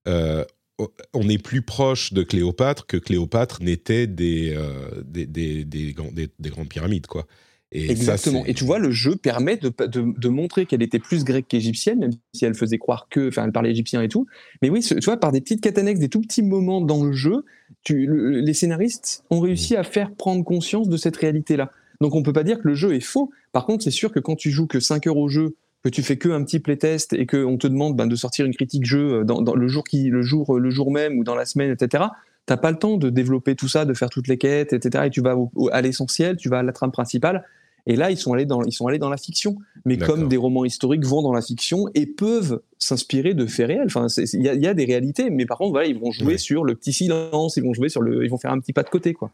on est plus proche de Cléopâtre que Cléopâtre n'était des, des, des, des, grandes pyramides, quoi. Exactement. et tu vois, le jeu permet de, de, montrer qu'elle était plus grecque qu'égyptienne, même si elle faisait croire que, enfin, elle parlait égyptien et tout. Mais oui, tu vois, par des petites catanexes, des tout petits moments dans le jeu, tu, les scénaristes ont réussi à faire prendre conscience de cette réalité-là. Donc on peut pas dire que le jeu est faux. Par contre, c'est sûr que quand tu joues que 5 heures au jeu, que tu fais que un petit playtest et qu'on te demande ben, de sortir une critique jeu dans, le jour qui, le jour, le jour même ou dans la semaine, etc. T'as pas le temps de développer tout ça, de faire toutes les quêtes, etc. Et tu vas à l'essentiel, tu vas à la trame principale. Et là, ils sont allés dans, ils sont allés dans la fiction. Mais comme des romans historiques vont dans la fiction et peuvent s'inspirer de faits réels. Enfin, il y, a des réalités, mais par contre, voilà, ils vont jouer sur le petit silence, ils vont jouer sur le, ils vont faire un petit pas de côté, quoi.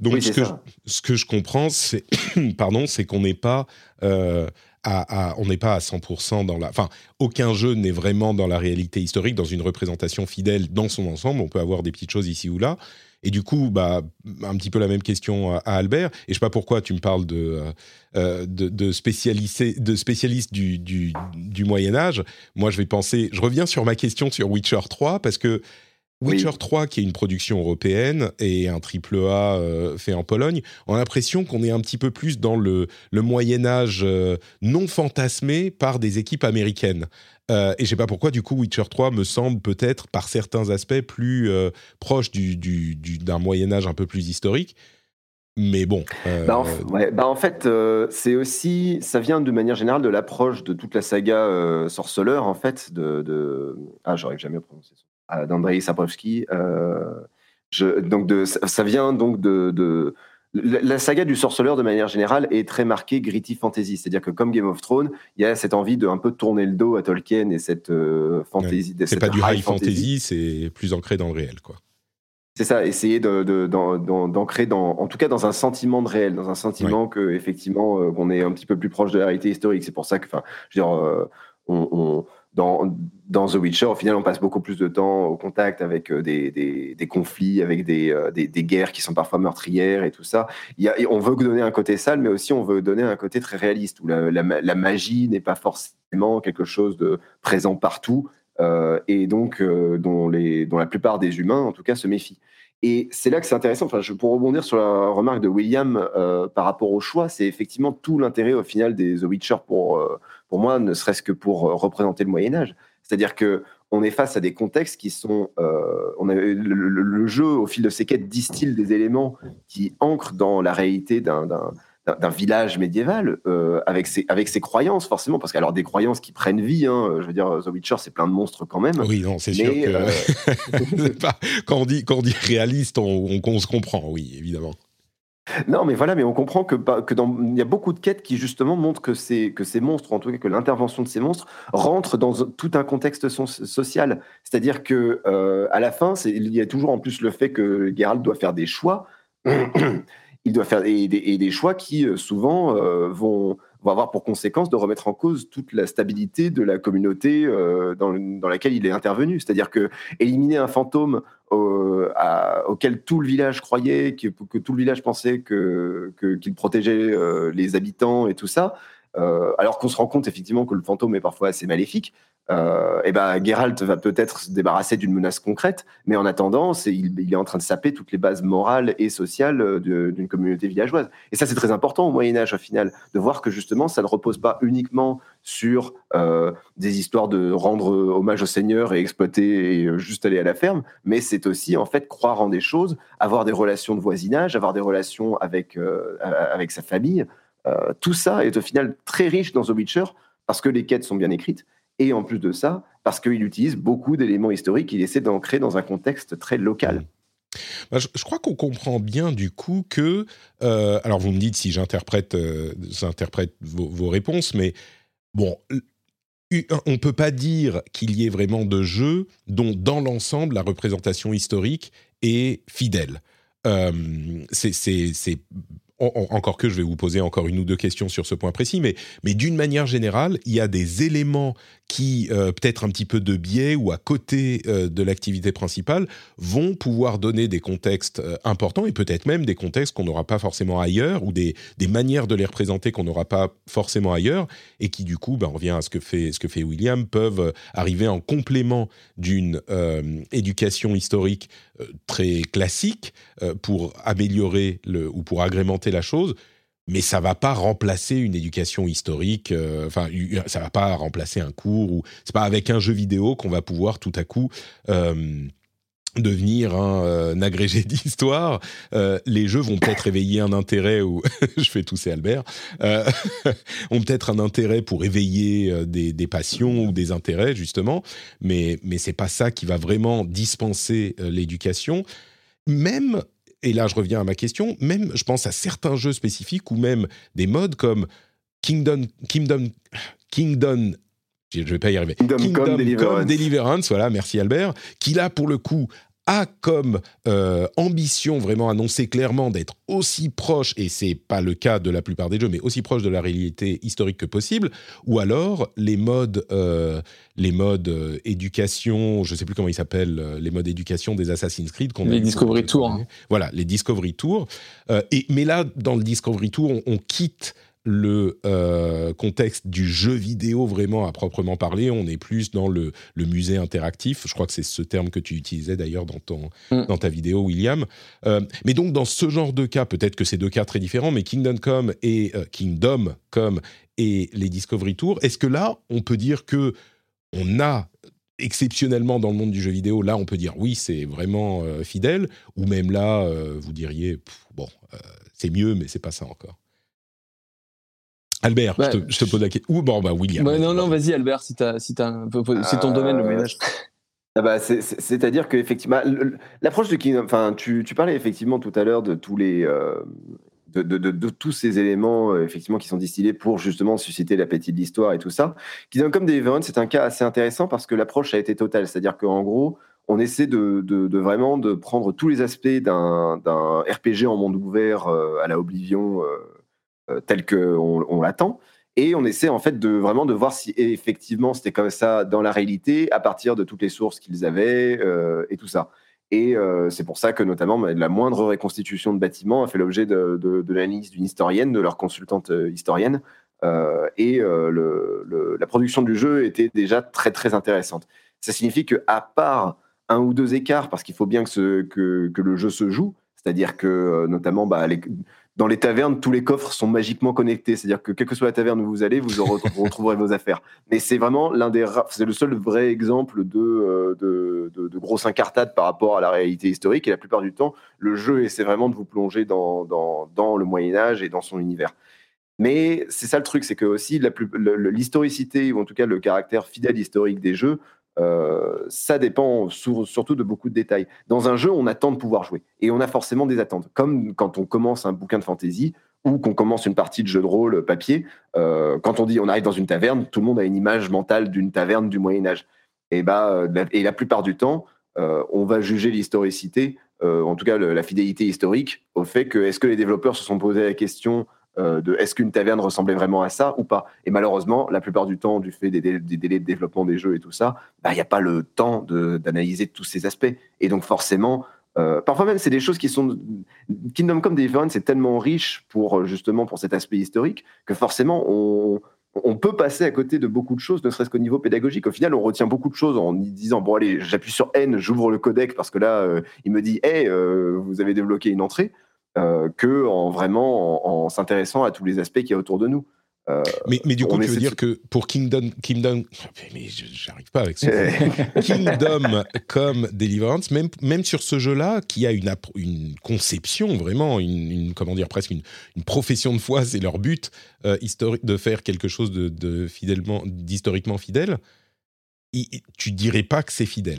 Donc, ce, que je, ce, que je, comprends, c'est, pardon, c'est qu'on n'est pas euh, on n'est pas à 100% dans la. Enfin, aucun jeu n'est vraiment dans la réalité historique, dans une représentation fidèle dans son ensemble. On peut avoir des petites choses ici ou là. Et du coup, bah, un petit peu la même question à, Albert. Et je sais pas pourquoi tu me parles de, euh, euh, de, de, du, du, du, Moyen Âge. Moi, je vais penser. Je reviens sur ma question sur Witcher 3 parce que Witcher 3, qui est une production européenne et un triple A euh, fait en Pologne, on a l'impression qu'on est un petit peu plus dans le, le Moyen Âge non fantasmé par des équipes américaines. Euh, et je sais pas pourquoi, du coup, Witcher 3 me semble peut-être, par certains aspects, plus euh, proche du, du, d'un Moyen-Âge un peu plus historique. Mais bon. Euh, bah, en, bah en, fait, c'est aussi. Ça vient de manière générale de l'approche de toute la saga Sorceleur, en fait. De, de... Ah, j'aurais jamais prononcé ça. Ah, D'Andrei Sapkowski. donc, de, ça vient donc de, de la saga du sorceleur, de manière générale, est très marquée gritty fantasy. C'est-à-dire que comme Game of Thrones, il y a cette envie de un peu tourner le dos à Tolkien et cette euh, fantasy. C'est pas du high fantasy, c'est plus ancré dans le réel, quoi. C'est ça, essayer d'ancrer dans, en tout cas dans un sentiment de réel, dans un sentiment que effectivement euh, qu'on est un petit peu plus proche de la réalité historique. C'est pour ça que, enfin, je veux dire, euh, on dans, The Witcher, au final, on passe beaucoup plus de temps au contact avec euh, des, conflits, avec des, euh, des, guerres qui sont parfois meurtrières et tout ça. On veut donner un côté sale, mais aussi on veut donner un côté très réaliste, où la, magie n'est pas forcément quelque chose de présent partout, euh, et donc dont la plupart des humains, en tout cas, se méfient. Et c'est là que c'est intéressant. Enfin, je, pour rebondir sur la remarque de William par rapport au choix, c'est effectivement tout l'intérêt au final des The Witcher pour, pour moi, ne serait-ce que pour euh, représenter le Moyen Âge. C'est-à-dire que on est face à des contextes qui sont, euh, on a, le, jeu au fil de ses quêtes distille des éléments qui ancrent dans la réalité d'un d'un village médiéval euh, avec ses avec ses croyances forcément parce qu'alors des croyances qui prennent vie hein, je veux dire The Witcher c'est plein de monstres quand même oui non c'est sûr que quand on dit quand on dit réaliste on, on se comprend oui évidemment non, mais voilà, mais on comprend que, que dans, il y a beaucoup de quêtes qui justement montrent que ces, que ces monstres, en tout cas que l'intervention de ces monstres, rentre dans tout un contexte social. C'est-à-dire que euh, à la fin, il y a toujours en plus le fait que Geralt doit faire des choix. il doit faire des, des, choix qui euh, souvent euh, vont va avoir pour conséquence de remettre en cause toute la stabilité de la communauté euh, dans, laquelle il est intervenu. C'est-à-dire que éliminer un fantôme auquel tout le village croyait, que, tout le village pensait qu'il protégeait euh, les habitants et tout ça, euh, alors qu'on se rend compte effectivement que le fantôme est parfois assez maléfique, euh, et ben Geralt va peut-être se débarrasser d'une menace concrète, mais en attendant, il, est en train de saper toutes les bases morales et sociales euh, d'une communauté villageoise. Et ça, c'est très important au Moyen Âge, au final, de voir que justement, ça ne repose pas uniquement sur euh, des histoires de rendre hommage au Seigneur et exploiter et juste aller à la ferme, mais c'est aussi en fait croire en des choses, avoir des relations de voisinage, avoir des relations avec avec sa famille. Tout ça est au final très riche dans The Witcher parce que les quêtes sont bien écrites et en plus de ça, parce qu'il utilise beaucoup d'éléments historiques qu'il essaie d'ancrer dans un contexte très local. Mmh. Bah, je, crois qu'on comprend bien du coup que... Euh, alors vous me dites si j'interprète euh, vos, réponses, mais bon, on ne peut pas dire qu'il y ait vraiment de jeux dont dans l'ensemble la représentation historique est fidèle. Euh, c'est encore que je vais vous poser encore une ou deux questions sur ce point précis, mais, mais d'une manière générale, il y a des éléments qui, euh, peut-être un petit peu de biais ou à côté euh, de l'activité principale, vont pouvoir donner des contextes euh, importants et peut-être même des contextes qu'on n'aura pas forcément ailleurs ou des, des manières de les représenter qu'on n'aura pas forcément ailleurs et qui, du coup, ben, on revient à ce que fait, ce que fait William, peuvent arriver en complément d'une éducation historique très classique pour améliorer le, ou pour agrémenter la chose mais ça va pas remplacer une éducation historique. Euh, enfin, ça va pas remplacer un cours ou c'est pas avec un jeu vidéo qu'on va pouvoir tout à coup euh, devenir un, euh, agrégé d'histoire. les jeux vont peut-être éveiller un intérêt ou je fais tousser Albert. ont peut-être un intérêt pour éveiller des, des, passions ou des intérêts justement, mais mais c'est pas ça qui va vraiment dispenser l'éducation. Même et là je reviens à ma question, même je pense à certains jeux spécifiques ou même des modes comme Kingdom, Kingdom, Kingdom je ne vais pas y arriver. Kingdom, Come Deliverance. Deliverance. voilà, merci Albert, qui là pour le coup a comme euh, ambition vraiment annoncée clairement d'être aussi proche, et c'est pas le cas de la plupart des jeux, mais aussi proche de la réalité historique que possible, ou alors les modes, euh, les modes euh, éducation, je sais plus comment ils s'appellent, les modes éducation des Assassin's Creed qu'on Les Discovery Tours. Hein. Voilà, les Discovery Tours. et, mais là, dans le Discovery Tour, on quitte le euh, contexte du jeu vidéo vraiment à proprement parler. On est plus dans le, musée interactif. Je crois que c'est ce terme que tu utilisais d'ailleurs dans, ton, mm. dans ta vidéo, William. Euh, mais donc, dans ce genre de cas, peut-être que c'est deux cas très différents, mais Kingdom Come et euh, Kingdom Come et les Discovery Tours, est-ce que là, on peut dire que on a exceptionnellement dans le monde du jeu vidéo, là, on peut dire oui, c'est vraiment fidèle, ou même là, vous diriez bon, c'est mieux, mais c'est pas ça encore? Albert, je, te, pose la question. Ou bon, bah William. non, non, vas-y Albert, si, si c'est ton domaine le ménage. Ah bah, C'est-à-dire qu'effectivement, l'approche de Kingdom, enfin, tu, tu, parlais effectivement tout à l'heure de tous les, euh, de, de, de, tous ces éléments euh, effectivement qui sont distillés pour justement susciter l'appétit de l'histoire et tout ça. Kingdom Come Deliverance, c'est un cas assez intéressant parce que l'approche a été totale, c'est-à-dire qu'en gros, on essaie de, vraiment de prendre tous les aspects d'un RPG en monde ouvert euh, à la Oblivion euh, tel qu'on on, l'attend. Et on essaie en fait de vraiment de voir si effectivement c'était comme ça dans la réalité à partir de toutes les sources qu'ils avaient euh, et tout ça. Et euh, c'est pour ça que notamment bah, la moindre reconstitution de bâtiment a fait l'objet de, l'analyse d'une historienne, de leur consultante historienne. et la production du jeu était déjà très très intéressante. Ça signifie que à part un ou deux écarts, parce qu'il faut bien que, le jeu se joue, c'est-à-dire que notamment bah, dans les tavernes, tous les coffres sont magiquement connectés. C'est-à-dire que quelle que soit la taverne où vous allez, vous retrouverez vos affaires. Mais c'est vraiment l'un des c'est le seul vrai exemple de, euh, de, de, grosse incartade par rapport à la réalité historique. Et la plupart du temps, le jeu essaie vraiment de vous plonger dans, dans, dans le Moyen Âge et dans son univers. Mais c'est ça le truc, c'est que aussi l'historicité, ou en tout cas le caractère fidèle historique des jeux, euh, ça dépend surtout de beaucoup de détails. Dans un jeu, on attend de pouvoir jouer et on a forcément des attentes. Comme quand on commence un bouquin de fantasy ou qu'on commence une partie de jeu de rôle papier, euh, quand on dit on arrive dans une taverne, tout le monde a une image mentale d'une taverne du Moyen Âge. Et, bah, et la plupart du temps, euh, on va juger l'historicité, en tout cas la fidélité historique, au fait que est-ce que les développeurs se sont posés la question euh, de est-ce qu'une taverne ressemblait vraiment à ça ou pas. Et malheureusement, la plupart du temps, du fait des, délais, de développement des jeux et tout ça, bah, il n'y a pas le temps d'analyser tous ces aspects. Et donc forcément, euh, parfois même, c'est des choses qui sont Kingdom Come Deliverance c'est tellement riche pour justement pour cet aspect historique que forcément on peut passer à côté de beaucoup de choses, ne serait-ce qu'au niveau pédagogique. Au final, on retient beaucoup de choses en disant bon allez, j'appuie sur N, j'ouvre le codec parce que là, euh, il me dit hey, euh, vous avez débloqué une entrée, euh, que en vraiment en, s'intéressant à tous les aspects qu'il y a autour de nous. mais, mais, du coup, tu veux dire que pour Kingdom, Kingdom, mais j'arrive pas avec ça. Kingdom comme Deliverance, même, même sur ce jeu-là, qui a une, une conception vraiment, une, comment dire, presque une, une profession de foi, c'est leur but euh, historique de faire quelque chose de, de fidèlement, d'historiquement fidèle. Et, tu dirais pas que c'est fidèle.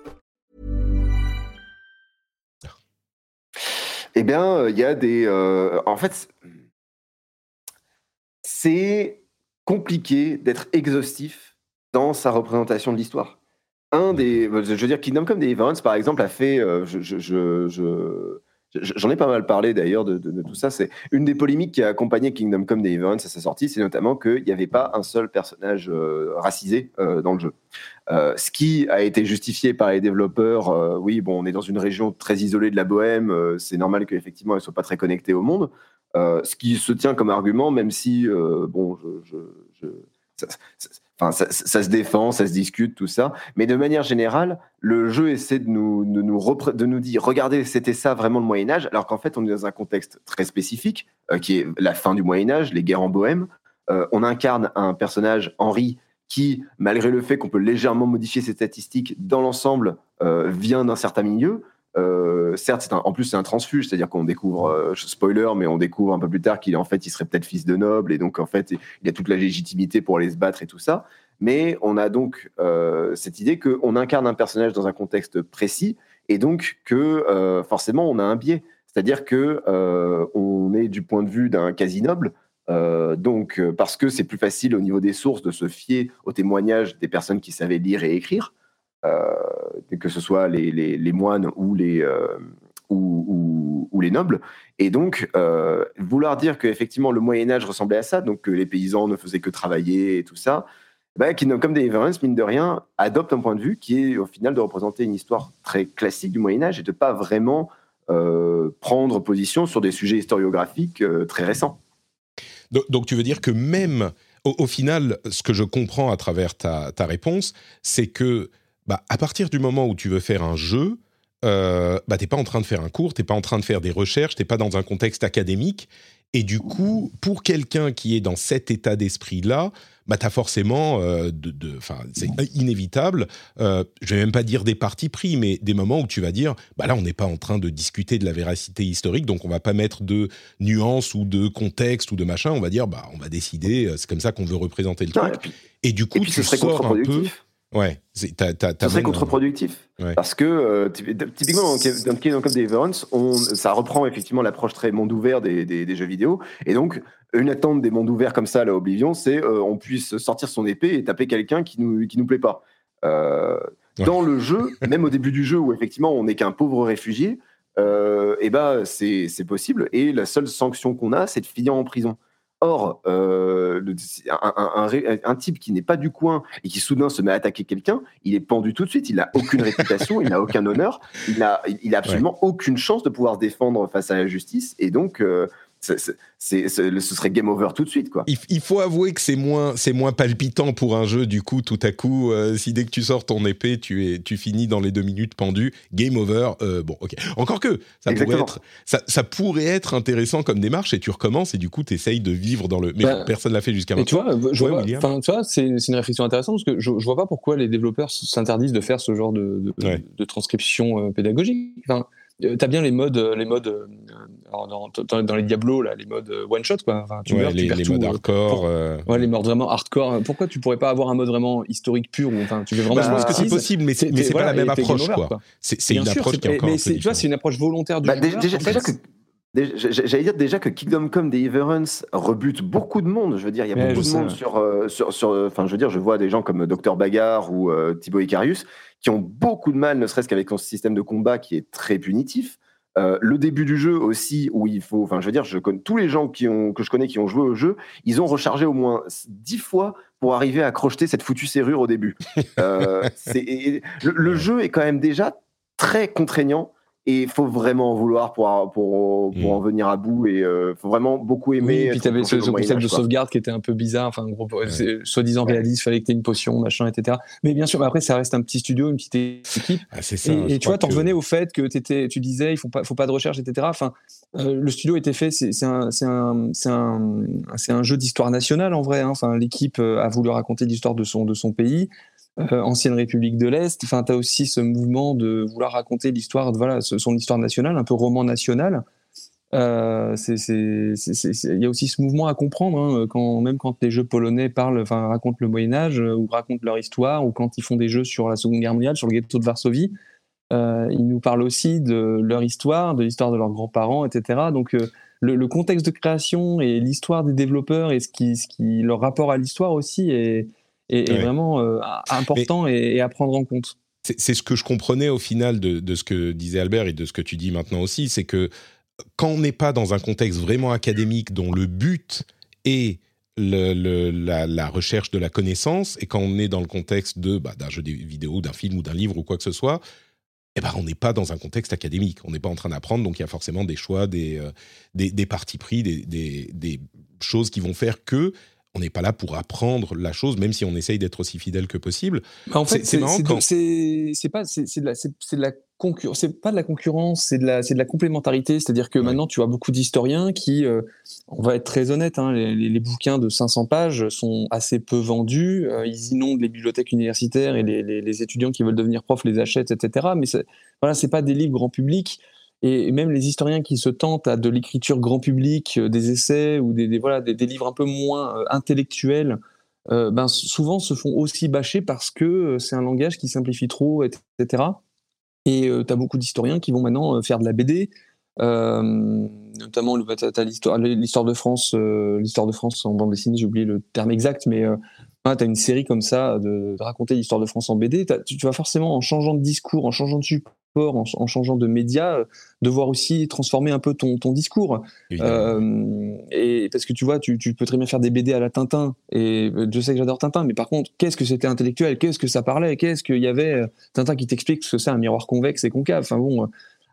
Eh bien, il y a des euh, en fait c'est compliqué d'être exhaustif dans sa représentation de l'histoire. Un des, je veux dire, Kingdom Come Deliverance, par exemple, a fait, euh, j'en ai pas mal parlé d'ailleurs de, tout ça. C'est une des polémiques qui a accompagné Kingdom Come Deliverance à sa sortie, c'est notamment qu'il n'y avait pas un seul personnage euh, racisé euh, dans le jeu. ce qui a été justifié par les développeurs. oui, bon, on est dans une région très isolée de la Bohème. c'est normal qu'effectivement, elle soit pas très connectée au monde. Euh, ce qui se tient comme argument, même si, euh, bon, se défend, ça se discute, tout ça. Mais de manière générale, le jeu essaie de nous, de nous, dire, regardez, c'était ça vraiment le Moyen Âge, alors qu'en fait, on est dans un contexte très spécifique, euh, qui est la fin du Moyen Âge, les guerres en Bohème. on incarne un personnage, Henri, qui, malgré le fait qu'on peut légèrement modifier ses statistiques, dans l'ensemble, vient d'un certain milieu. Euh, certes, en plus c'est un transfuge, c'est-à-dire qu'on découvre, euh, spoiler, mais on découvre un peu plus tard qu'il en fait, il serait peut-être fils de noble et donc en fait, il a toute la légitimité pour aller se battre et tout ça. Mais on a donc euh, cette idée qu'on incarne un personnage dans un contexte précis et donc que forcément on a un biais, c'est-à-dire que on est du point de vue d'un quasi noble. donc, parce que c'est plus facile au niveau des sources de se fier aux témoignages des personnes qui savaient lire et écrire, que ce soit les, moines ou les, euh, ou, les nobles. Et donc, euh, vouloir dire qu'effectivement le Moyen Âge ressemblait à ça, donc que les paysans ne faisaient que travailler et tout ça, bah, Kingdom Come Deliverance, mine de rien, adopte un point de vue qui est au final de représenter une histoire très classique du Moyen Âge et de pas vraiment prendre position sur des sujets historiographiques très récents. Donc, tu veux dire que même au, final, ce que je comprends à travers ta, ta réponse, c'est que bah, à partir du moment où tu veux faire un jeu, euh, bah, t'es pas en train de faire un cours, t'es pas en train de faire des recherches, t'es pas dans un contexte académique. Et du coup, pour quelqu'un qui est dans cet état d'esprit-là, bah, tu as forcément, euh, de, c'est inévitable, euh, je vais même pas dire des partis pris, mais des moments où tu vas dire, bah là, on n'est pas en train de discuter de la véracité historique, donc on va pas mettre de nuances ou de contexte ou de machin, on va dire, bah, on va décider, euh, c'est comme ça qu'on veut représenter le truc. Et, du coup, tu sors un peu Ouais, c'est très contre-productif. Parce que, euh, typiquement, dans Kingdom Come Deliverance, on, ça reprend effectivement l'approche très monde ouvert des, des, jeux vidéo. Et donc, une attente des mondes ouverts comme ça, la Oblivion, c'est euh, on puisse sortir son épée et taper quelqu'un qui nous, qui nous plaît pas. Euh, dans le jeu, même au début du jeu où effectivement on n'est qu'un pauvre réfugié, et eh ben c'est possible. Et la seule sanction qu'on a, c'est de finir en prison. Or, euh, un, type qui n'est pas du coin et qui soudain se met à attaquer quelqu'un, il est pendu tout de suite. Il n'a aucune réputation, il n'a aucun honneur, il n'a il a absolument aucune chance de pouvoir se défendre face à la justice. Et donc, euh, c'est, ce serait game over tout de suite. Quoi. Il, faut avouer que c'est moins, c'est moins palpitant pour un jeu, du coup, tout à coup, euh, si dès que tu sors ton épée, tu, es, tu finis dans les deux minutes pendu, game over, euh, bon, ok. Encore que, ça pourrait, être, ça, ça, pourrait être intéressant comme démarche et tu recommences et du coup, tu essayes de vivre dans le. Mais bah, personne l'a fait jusqu'à maintenant. Tu vois, je tu vois c'est, une réflexion intéressante parce que je, je vois pas pourquoi les développeurs s'interdisent de faire ce genre de, de, transcription euh, pédagogique. Enfin, t'as bien les modes, euh, les modes euh, dans, dans, les Diablo là, les modes one shot quoi. Enfin, tu les, les modes hardcore. Ouais, les modes vraiment hardcore. Pourquoi tu pourrais pas avoir un mode vraiment historique pur ou enfin tu veux vraiment. Bah, je pense que c'est possible, mais c'est pas la même approche quoi. C'est une approche qui est encore. Mais tu vois, c'est une approche volontaire du. Bah, déjà, que J'allais dire déjà que Kingdom Come Deliverance rebute beaucoup de monde. Je veux dire, il y a beaucoup de monde sur, sur, sur, Enfin, je veux dire, je vois des gens comme Dr Bagar ou Thibaut Icarius qui ont beaucoup de mal, ne serait-ce qu'avec son système de combat qui est très punitif. Euh, le début du jeu aussi, où il faut, enfin, je veux dire, je connais tous les gens qui ont, que je connais qui ont joué au jeu, ils ont rechargé au moins dix fois pour arriver à crocheter cette foutue serrure au début. Euh, le, jeu est quand même déjà très contraignant et il faut vraiment en vouloir pour, pour, pour mm. en venir à bout et il euh, faut vraiment beaucoup aimer. Oui, et puis tu avais ce, concept de sauvegarde qui était un peu bizarre, enfin, gros, soi-disant réaliste, fallait que tu aies une potion, machin, etc. Mais bien sûr, mais après, ça reste un petit studio, une petite équipe. Ah, ça, et, tu vois, t'en revenais au fait que étais, tu disais, il faut pas, faut pas de recherche, etc. Enfin, euh, le studio était fait, c'est un, un, un, un, jeu d'histoire nationale en vrai. Hein. Enfin, l'équipe euh, a voulu raconter l'histoire de son, de son pays. Euh, ancienne République de l'Est. Enfin, tu as aussi ce mouvement de vouloir raconter l'histoire, voilà, son histoire nationale, un peu roman national. Euh, il y a aussi ce mouvement à comprendre, hein, quand, même quand les jeux polonais parlent, enfin, racontent le Moyen Âge euh, ou racontent leur histoire, ou quand ils font des jeux sur la Seconde Guerre mondiale, sur le ghetto de Varsovie, ils nous parlent aussi de leur histoire, de l'histoire de leurs grands-parents, etc. Donc le, contexte de création et l'histoire des développeurs et ce qui, ce qui leur rapport à l'histoire aussi est, est, vraiment euh, important et, à prendre en compte. C'est ce que je comprenais au final de, ce que disait Albert et de ce que tu dis maintenant aussi, c'est que quand on n'est pas dans un contexte vraiment académique dont le but est le, la, recherche de la connaissance, et quand on est dans le contexte de bah, d'un jeu vidéo, d'un film ou d'un livre ou quoi que ce soit, eh ben, on n'est pas dans un contexte académique. On n'est pas en train d'apprendre, donc il y a forcément des choix, des, euh, des, partis pris, des, des, choses qui vont faire que on n'est pas là pour apprendre la chose, même si on essaye d'être aussi fidèle que possible. Bah, en fait, c'est c'est pas c'est de la c'est de la concurrence, c'est pas de la concurrence, c'est de la c'est de la complémentarité. C'est-à-dire que maintenant, tu as beaucoup d'historiens qui, euh, on va être très honnête, hein, les, bouquins de 500 pages sont assez peu vendus. Euh, ils inondent les bibliothèques universitaires et les, les, étudiants qui veulent devenir profs les achètent, etc. Mais voilà, c'est pas des livres grand public et même les historiens qui se tentent à de l'écriture grand public, euh, des essais ou des, voilà, des, livres un peu moins euh, intellectuels, euh, ben, souvent se font aussi bâcher parce que c'est un langage qui simplifie trop, etc. Et tu as beaucoup d'historiens qui vont maintenant faire de la BD, notamment l'histoire de France, l'histoire de France en bande dessinée, j'ai oublié le terme exact, mais tu as une série comme ça de, raconter l'histoire de France en BD, tu, vas forcément en changeant de discours, en changeant de support, en, changeant de média, euh, devoir aussi transformer un peu ton, ton discours. Euh, et parce que tu vois, tu, tu, peux très bien faire des BD à la Tintin, et euh, je sais que j'adore Tintin, mais par contre, qu'est-ce que c'était intellectuel? Qu'est-ce que ça parlait? Qu'est-ce qu'il y avait Tintin qui t'explique ce que c'est un miroir convexe et concave? Enfin bon.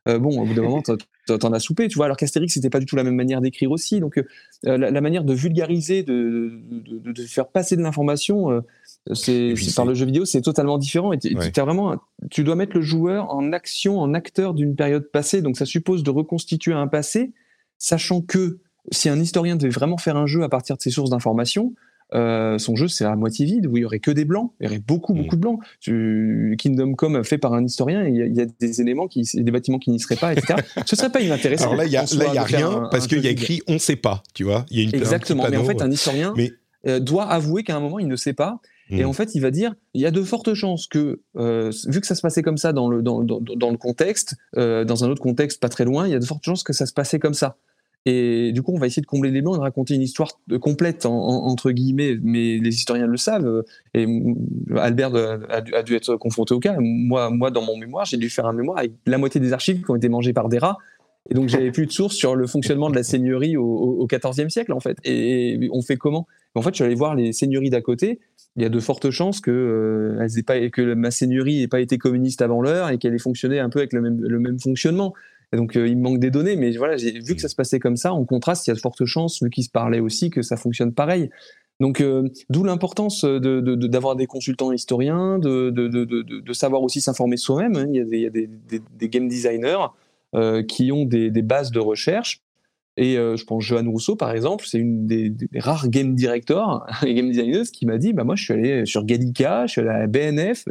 bon, au bout d'un moment, t'en as soupé, tu vois. Alors qu'Astérix, c'était pas du tout la même manière d'écrire aussi. Donc, la, manière de vulgariser, de, de, de, faire passer de l'information, c'est par le jeu vidéo, c'est totalement différent. Et tu vraiment, tu dois mettre le joueur en action, en acteur d'une période passée. Donc ça suppose de reconstituer un passé, sachant que si un historien devait vraiment faire un jeu à partir de ses sources d'information, euh, son jeu c'est à moitié vide où il y aurait que des blancs, il y aurait beaucoup mm. beaucoup de blancs. Kingdom Come fait par un historien, il y, a, des éléments qui, des bâtiments qui n'y seraient pas, etc. Ce serait pas inintéressant. Alors là il y a, y a rien parce qu'il y a écrit on sait pas, tu vois. Il y a une exactement. mais en fait un historien euh, doit avouer qu'à un moment il ne sait pas et mm. en fait, il va dire, il y a de fortes chances que, euh, vu que ça se passait comme ça dans le, dans, dans, dans le contexte, euh, dans un autre contexte pas très loin, il y a de fortes chances que ça se passait comme ça. Et du coup, on va essayer de combler les blancs et de raconter une histoire complète, entre guillemets, mais les historiens le savent. Et Albert a, dû, être confronté au cas. Moi, moi dans mon mémoire, j'ai dû faire un mémoire avec la moitié des archives qui ont été mangées par des rats. Et donc, j'avais plus de sources sur le fonctionnement de la seigneurie au, XIVe siècle, en fait. Et on fait comment? En fait, je suis allé voir les seigneuries d'à côté il y a de fortes chances que, euh, ma seigneurie n'ait pas été communiste avant l'heure et qu'elle ait fonctionné un peu avec le même, fonctionnement. Et donc, il me manque des données, mais voilà, j'ai vu que ça se passait comme ça. En contraste, il y a de fortes chances, vu qu'ils se parlaient aussi, que ça fonctionne pareil. Donc, d'où l'importance d'avoir de, des consultants historiens, de, savoir aussi s'informer soi-même. Hein. Il y a, des, game designers qui ont des, bases de recherche et euh, je pense Johan Rousseau, par exemple, c'est une des, rares game directors et game designers qui m'a dit bah, Moi, je suis allé sur Gallica, je suis allé à la BNF.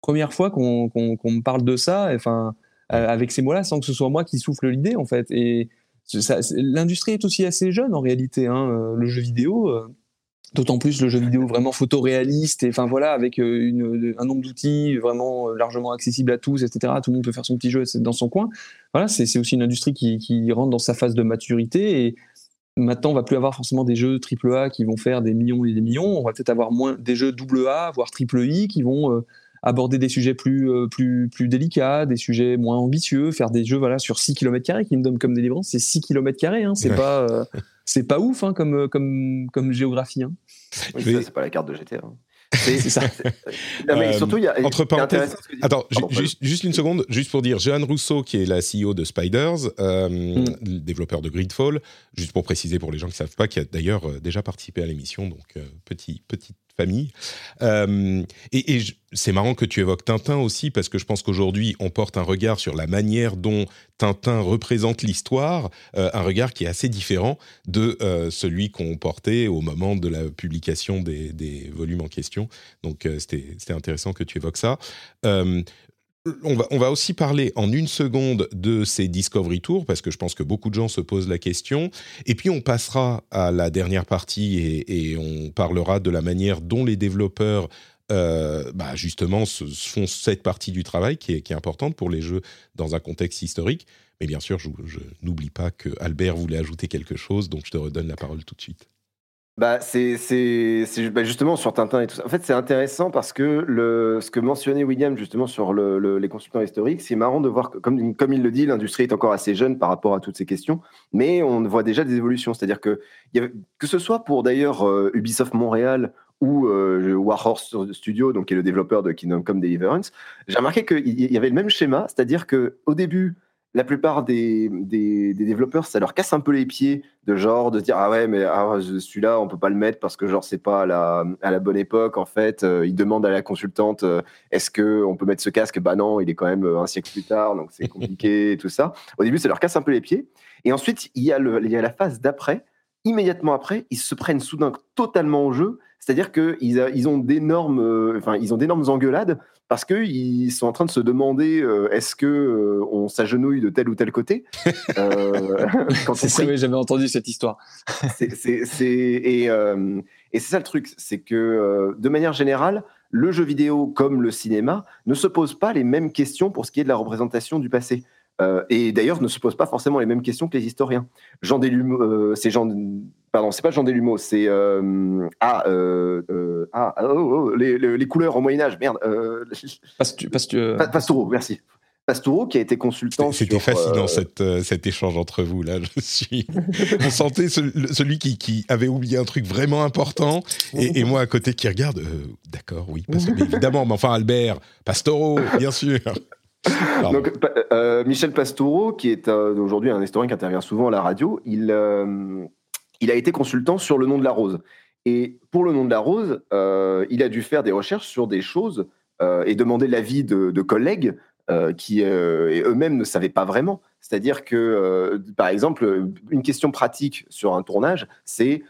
première fois qu'on me parle de ça, enfin, euh, avec ces mots-là, sans que ce soit moi qui souffle l'idée, en fait. Et l'industrie est aussi assez jeune, en réalité. Hein, euh, le jeu vidéo. D'autant plus le jeu vidéo vraiment photoréaliste et enfin voilà avec une, un nombre d'outils vraiment largement accessible à tous, etc. Tout le monde peut faire son petit jeu dans son coin. Voilà, c'est aussi une industrie qui, qui, rentre dans sa phase de maturité et maintenant on va plus avoir forcément des jeux AAA qui vont faire des millions et des millions. On va peut-être avoir moins des jeux AA voire triple I qui vont aborder des sujets plus, plus, plus délicats, des sujets moins ambitieux, faire des jeux voilà, sur 6 km, Kingdom Come Deliverance, c'est 6 km, hein, c'est pas, c'est pas ouf hein, comme, comme, comme géographie. Hein. Oui, ça, c'est pas la carte de GTA. Hein. C'est ça. mais euh, surtout, il y a. Entre parenthèses. Attends, juste, juste, une seconde, juste pour dire, Johan Rousseau, qui est la CEO de Spiders, euh, mm. développeur de Gridfall, juste pour préciser pour les gens qui ne savent pas, qui a d'ailleurs euh, déjà participé à l'émission, donc petit, petite famille. Euh, et, c'est marrant que tu évoques Tintin aussi, parce que je pense qu'aujourd'hui, on porte un regard sur la manière dont Tintin représente l'histoire, euh, un regard qui est assez différent de euh, celui qu'on portait au moment de la publication des, des volumes en question. Donc, c'était intéressant que tu évoques ça on va, aussi parler en une seconde de ces Discovery Tours, parce que je pense que beaucoup de gens se posent la question. Et puis on passera à la dernière partie et, on parlera de la manière dont les développeurs, euh, bah, justement, font cette partie du travail qui est, importante pour les jeux dans un contexte historique. Mais bien sûr, je n'oublie pas que Albert voulait ajouter quelque chose, donc je te redonne la parole tout de suite. Bah, c'est bah, justement sur Tintin et tout ça. En fait, c'est intéressant parce que le ce que mentionnait William justement sur le les consultants historiques, c'est marrant de voir que comme comme il le dit, l'industrie est encore assez jeune par rapport à toutes ces questions, mais on voit déjà des évolutions. C'est-à-dire que que ce soit pour d'ailleurs, euh, Ubisoft Montréal ou euh, Warhorse Studio, donc qui est le développeur de Kingdom Come Deliverance, j'ai remarqué qu'il y avait le même schéma, c'est-à-dire que au début la plupart des, développeurs, ça leur casse un peu les pieds de genre de dire ah ouais mais ah, celui-là on peut pas le mettre parce que genre c'est pas à la, à la bonne époque en fait. Euh, ils demandent à la consultante euh, est-ce que on peut mettre ce casque? Bah non, il est quand même euh, un siècle plus tard donc c'est compliqué et tout ça. Au début ça leur casse un peu les pieds et ensuite il y a, le, il y a la phase d'après. Immédiatement après, ils se prennent soudain totalement au jeu c'est-à-dire qu'ils ils ont d'énormes, enfin, ils ont d'énormes engueulades parce qu'ils sont en train de se demander euh, est-ce que euh, on s'agenouille de tel ou tel côté. Euh, c'est ça, oui, j'avais entendu cette histoire. et, et c'est ça le truc, c'est que de manière générale, le jeu vidéo comme le cinéma ne se pose pas les mêmes questions pour ce qui est de la représentation du passé. Et d'ailleurs ne se pose pas forcément les mêmes questions que les historiens. Jean Delumeau, c'est Jean, pardon, c'est pas Jean Delumeau, c'est ah, ah oh, oh, les, couleurs au Moyen Âge, merde. Pastoureau, merci. Pastoureau qui a été consultant. C'était fascinant cette, cet échange entre vous là. Je suis. On sentait celui qui, qui, avait oublié un truc vraiment important et, moi à côté qui regarde. D'accord, oui, évidemment. Mais enfin Albert Pastoureau, bien sûr. Donc, Michel Pastoureau, qui est aujourd'hui un historien qui intervient souvent à la radio, il, il a été consultant sur le nom de la rose. Et pour le nom de la rose, euh, il a dû faire des recherches sur des choses euh, et demander l'avis de, collègues euh, qui eux-mêmes ne savaient pas vraiment. C'est-à-dire que, par exemple, une question pratique sur un tournage, c'est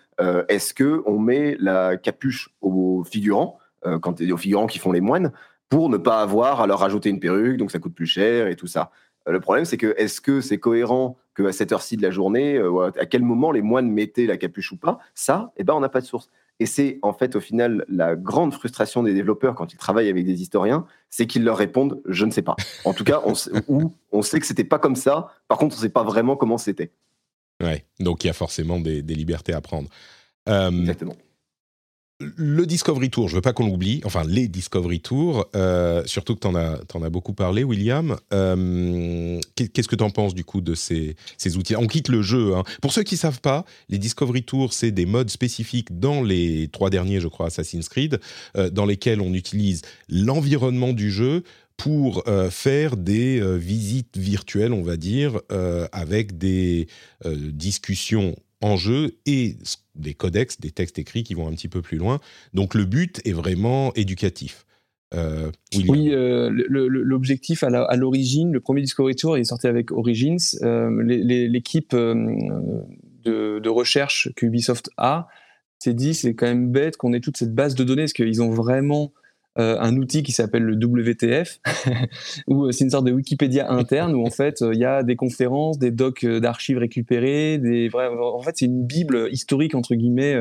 est-ce que on met la capuche aux figurants, quand aux figurants qui font les moines, pour ne pas avoir à leur rajouter une perruque, donc ça coûte plus cher et tout ça. Le problème, c'est que est-ce que c'est cohérent qu'à cette heure-ci de la journée, euh, à quel moment les moines mettaient la capuche ou pas? Ça, eh ben, on n'a pas de source. Et c'est en fait au final la grande frustration des développeurs quand ils travaillent avec des historiens, c'est qu'ils leur répondent je ne sais pas. En tout cas, on sait, ou on sait que c'était pas comme ça. Par contre, on ne sait pas vraiment comment c'était. Ouais, donc il y a forcément des, libertés à prendre. Euh, Exactement le Discovery Tour, je veux pas qu'on l'oublie, enfin les Discovery Tours, euh, surtout que tu en, as beaucoup parlé, William. Euh, qu'est-ce que tu en penses du coup de ces, outils? On quitte le jeu. Hein. Pour ceux qui savent pas, les Discovery Tours, c'est des modes spécifiques dans les trois derniers, je crois, Assassin's Creed, euh, dans lesquels on utilise l'environnement du jeu pour faire des visites virtuelles, on va dire, avec des discussions en jeu et des codex, des textes écrits qui vont un petit peu plus loin. Donc le but est vraiment éducatif. Euh, oui, euh, l'objectif à l'origine, le premier Discovery Tour est sorti avec Origins. Euh, l'équipe de, recherche qu'Ubisoft a s'est dit c'est quand même bête qu'on ait toute cette base de données parce qu'ils ont vraiment un outil qui s'appelle le WTF, où c'est une sorte de Wikipédia interne où en fait il y a des conférences, des docs d'archives récupérés, des en fait c'est une bible historique entre guillemets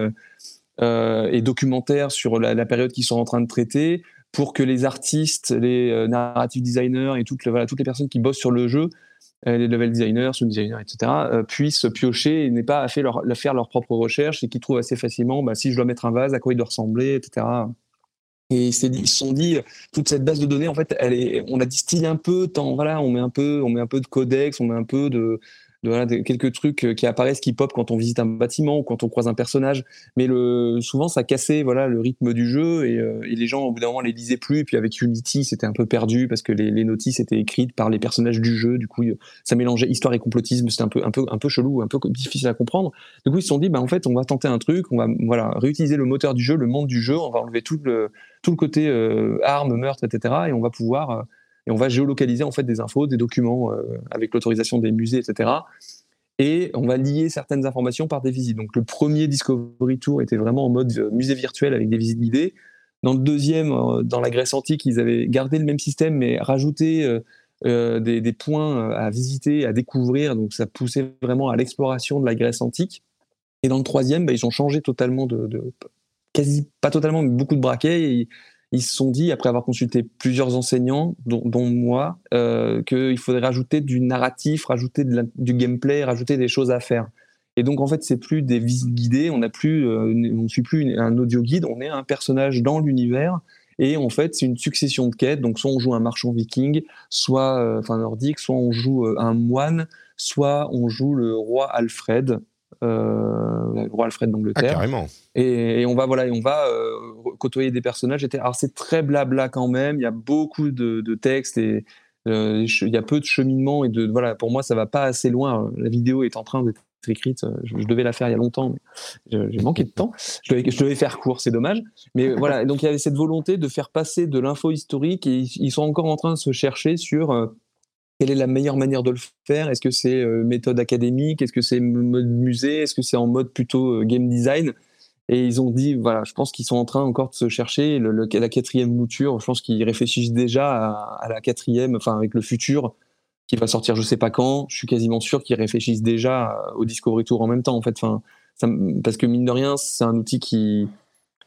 et documentaire sur la, période qu'ils sont en train de traiter pour que les artistes, les euh, narrative designers et toutes, les personnes qui bossent sur le jeu, euh, les level designers, sound designers, etc., euh, puissent piocher et n'aient pas à faire leur, faire leur propre recherche et qui trouvent assez facilement bah, si je dois mettre un vase, à quoi il doit ressembler, etc. Et ils se sont dit, toute cette base de données, en fait, elle est, on la distille un peu, tant, voilà, on met un peu, on met un peu de codex, on met un peu de, voilà, quelques trucs euh, qui apparaissent, qui pop quand on visite un bâtiment ou quand on croise un personnage. Mais souvent, ça cassait voilà, le rythme du jeu et, euh, les gens, au bout d'un moment, les lisaient plus. Et puis avec Unity, c'était un peu perdu parce que les, notices étaient écrites par les personnages du jeu. Du coup, ça mélangeait histoire et complotisme. C'était un peu, un, peu, un peu chelou, un peu difficile à comprendre. Du coup, ils se sont dit, bah, en fait, on va tenter un truc, on va voilà, réutiliser le moteur du jeu, le monde du jeu, on va enlever tout le, tout le côté euh, armes, meurtres, etc. Et on va pouvoir et on va géolocaliser en fait des infos, des documents euh, avec l'autorisation des musées, etc. Et on va lier certaines informations par des visites. Donc le premier Discovery Tour était vraiment en mode euh, musée virtuel avec des visites guidées. Dans le deuxième, euh, dans la Grèce antique, ils avaient gardé le même système, mais rajouté des, points à visiter, à découvrir. Donc ça poussait vraiment à l'exploration de la Grèce antique. Et dans le troisième, bah, ils ont changé totalement de, quasi pas totalement, mais beaucoup de braquets. Et ils se sont dit, après avoir consulté plusieurs enseignants, dont, moi, euh, qu'il faudrait rajouter du narratif, rajouter du gameplay, rajouter des choses à faire. Et donc en fait, c'est plus des visites guidées, on n'a plus, euh, on suit plus un audio guide, on est un personnage dans l'univers. Et en fait, c'est une succession de quêtes. Donc soit on joue un marchand viking, soit euh, enfin nordique, soit on joue un moine, soit on joue le roi Alfred, euh, le roi Alfred d'Angleterre. Ah, carrément. Et, on va voilà, et on va euh, côtoyer des personnages. Alors c'est très blabla quand même. Il y a beaucoup de, de textes et euh, il y a peu de cheminement et de voilà. Pour moi, ça va pas assez loin. La vidéo est en train d'être écrite. Je, devais la faire il y a longtemps, mais j'ai manqué de temps. Je devais, je devais faire court, c'est dommage. Mais voilà, donc il y avait cette volonté de faire passer de l'info historique et ils sont encore en train de se chercher sur quelle est la meilleure manière de le faire? Est-ce que c'est euh, méthode académique? Est-ce que c'est mode musée? Est-ce que c'est en mode plutôt euh, game design? Et ils ont dit, voilà, je pense qu'ils sont en train encore de se chercher le, la quatrième mouture. Je pense qu'ils réfléchissent déjà à, la quatrième, enfin avec le futur qui va sortir, je sais pas quand. Je suis quasiment sûr qu'ils réfléchissent déjà au Discovery Tour en même temps, en fait. Enfin, ça, parce que mine de rien, c'est un outil qui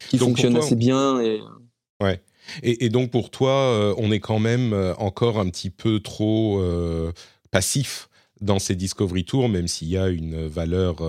qui fonctionne assez bien. Et... Ouais. Et, donc pour toi, euh, on est quand même euh, encore un petit peu trop euh, passif dans ces Discovery Tours, même s'il y a une valeur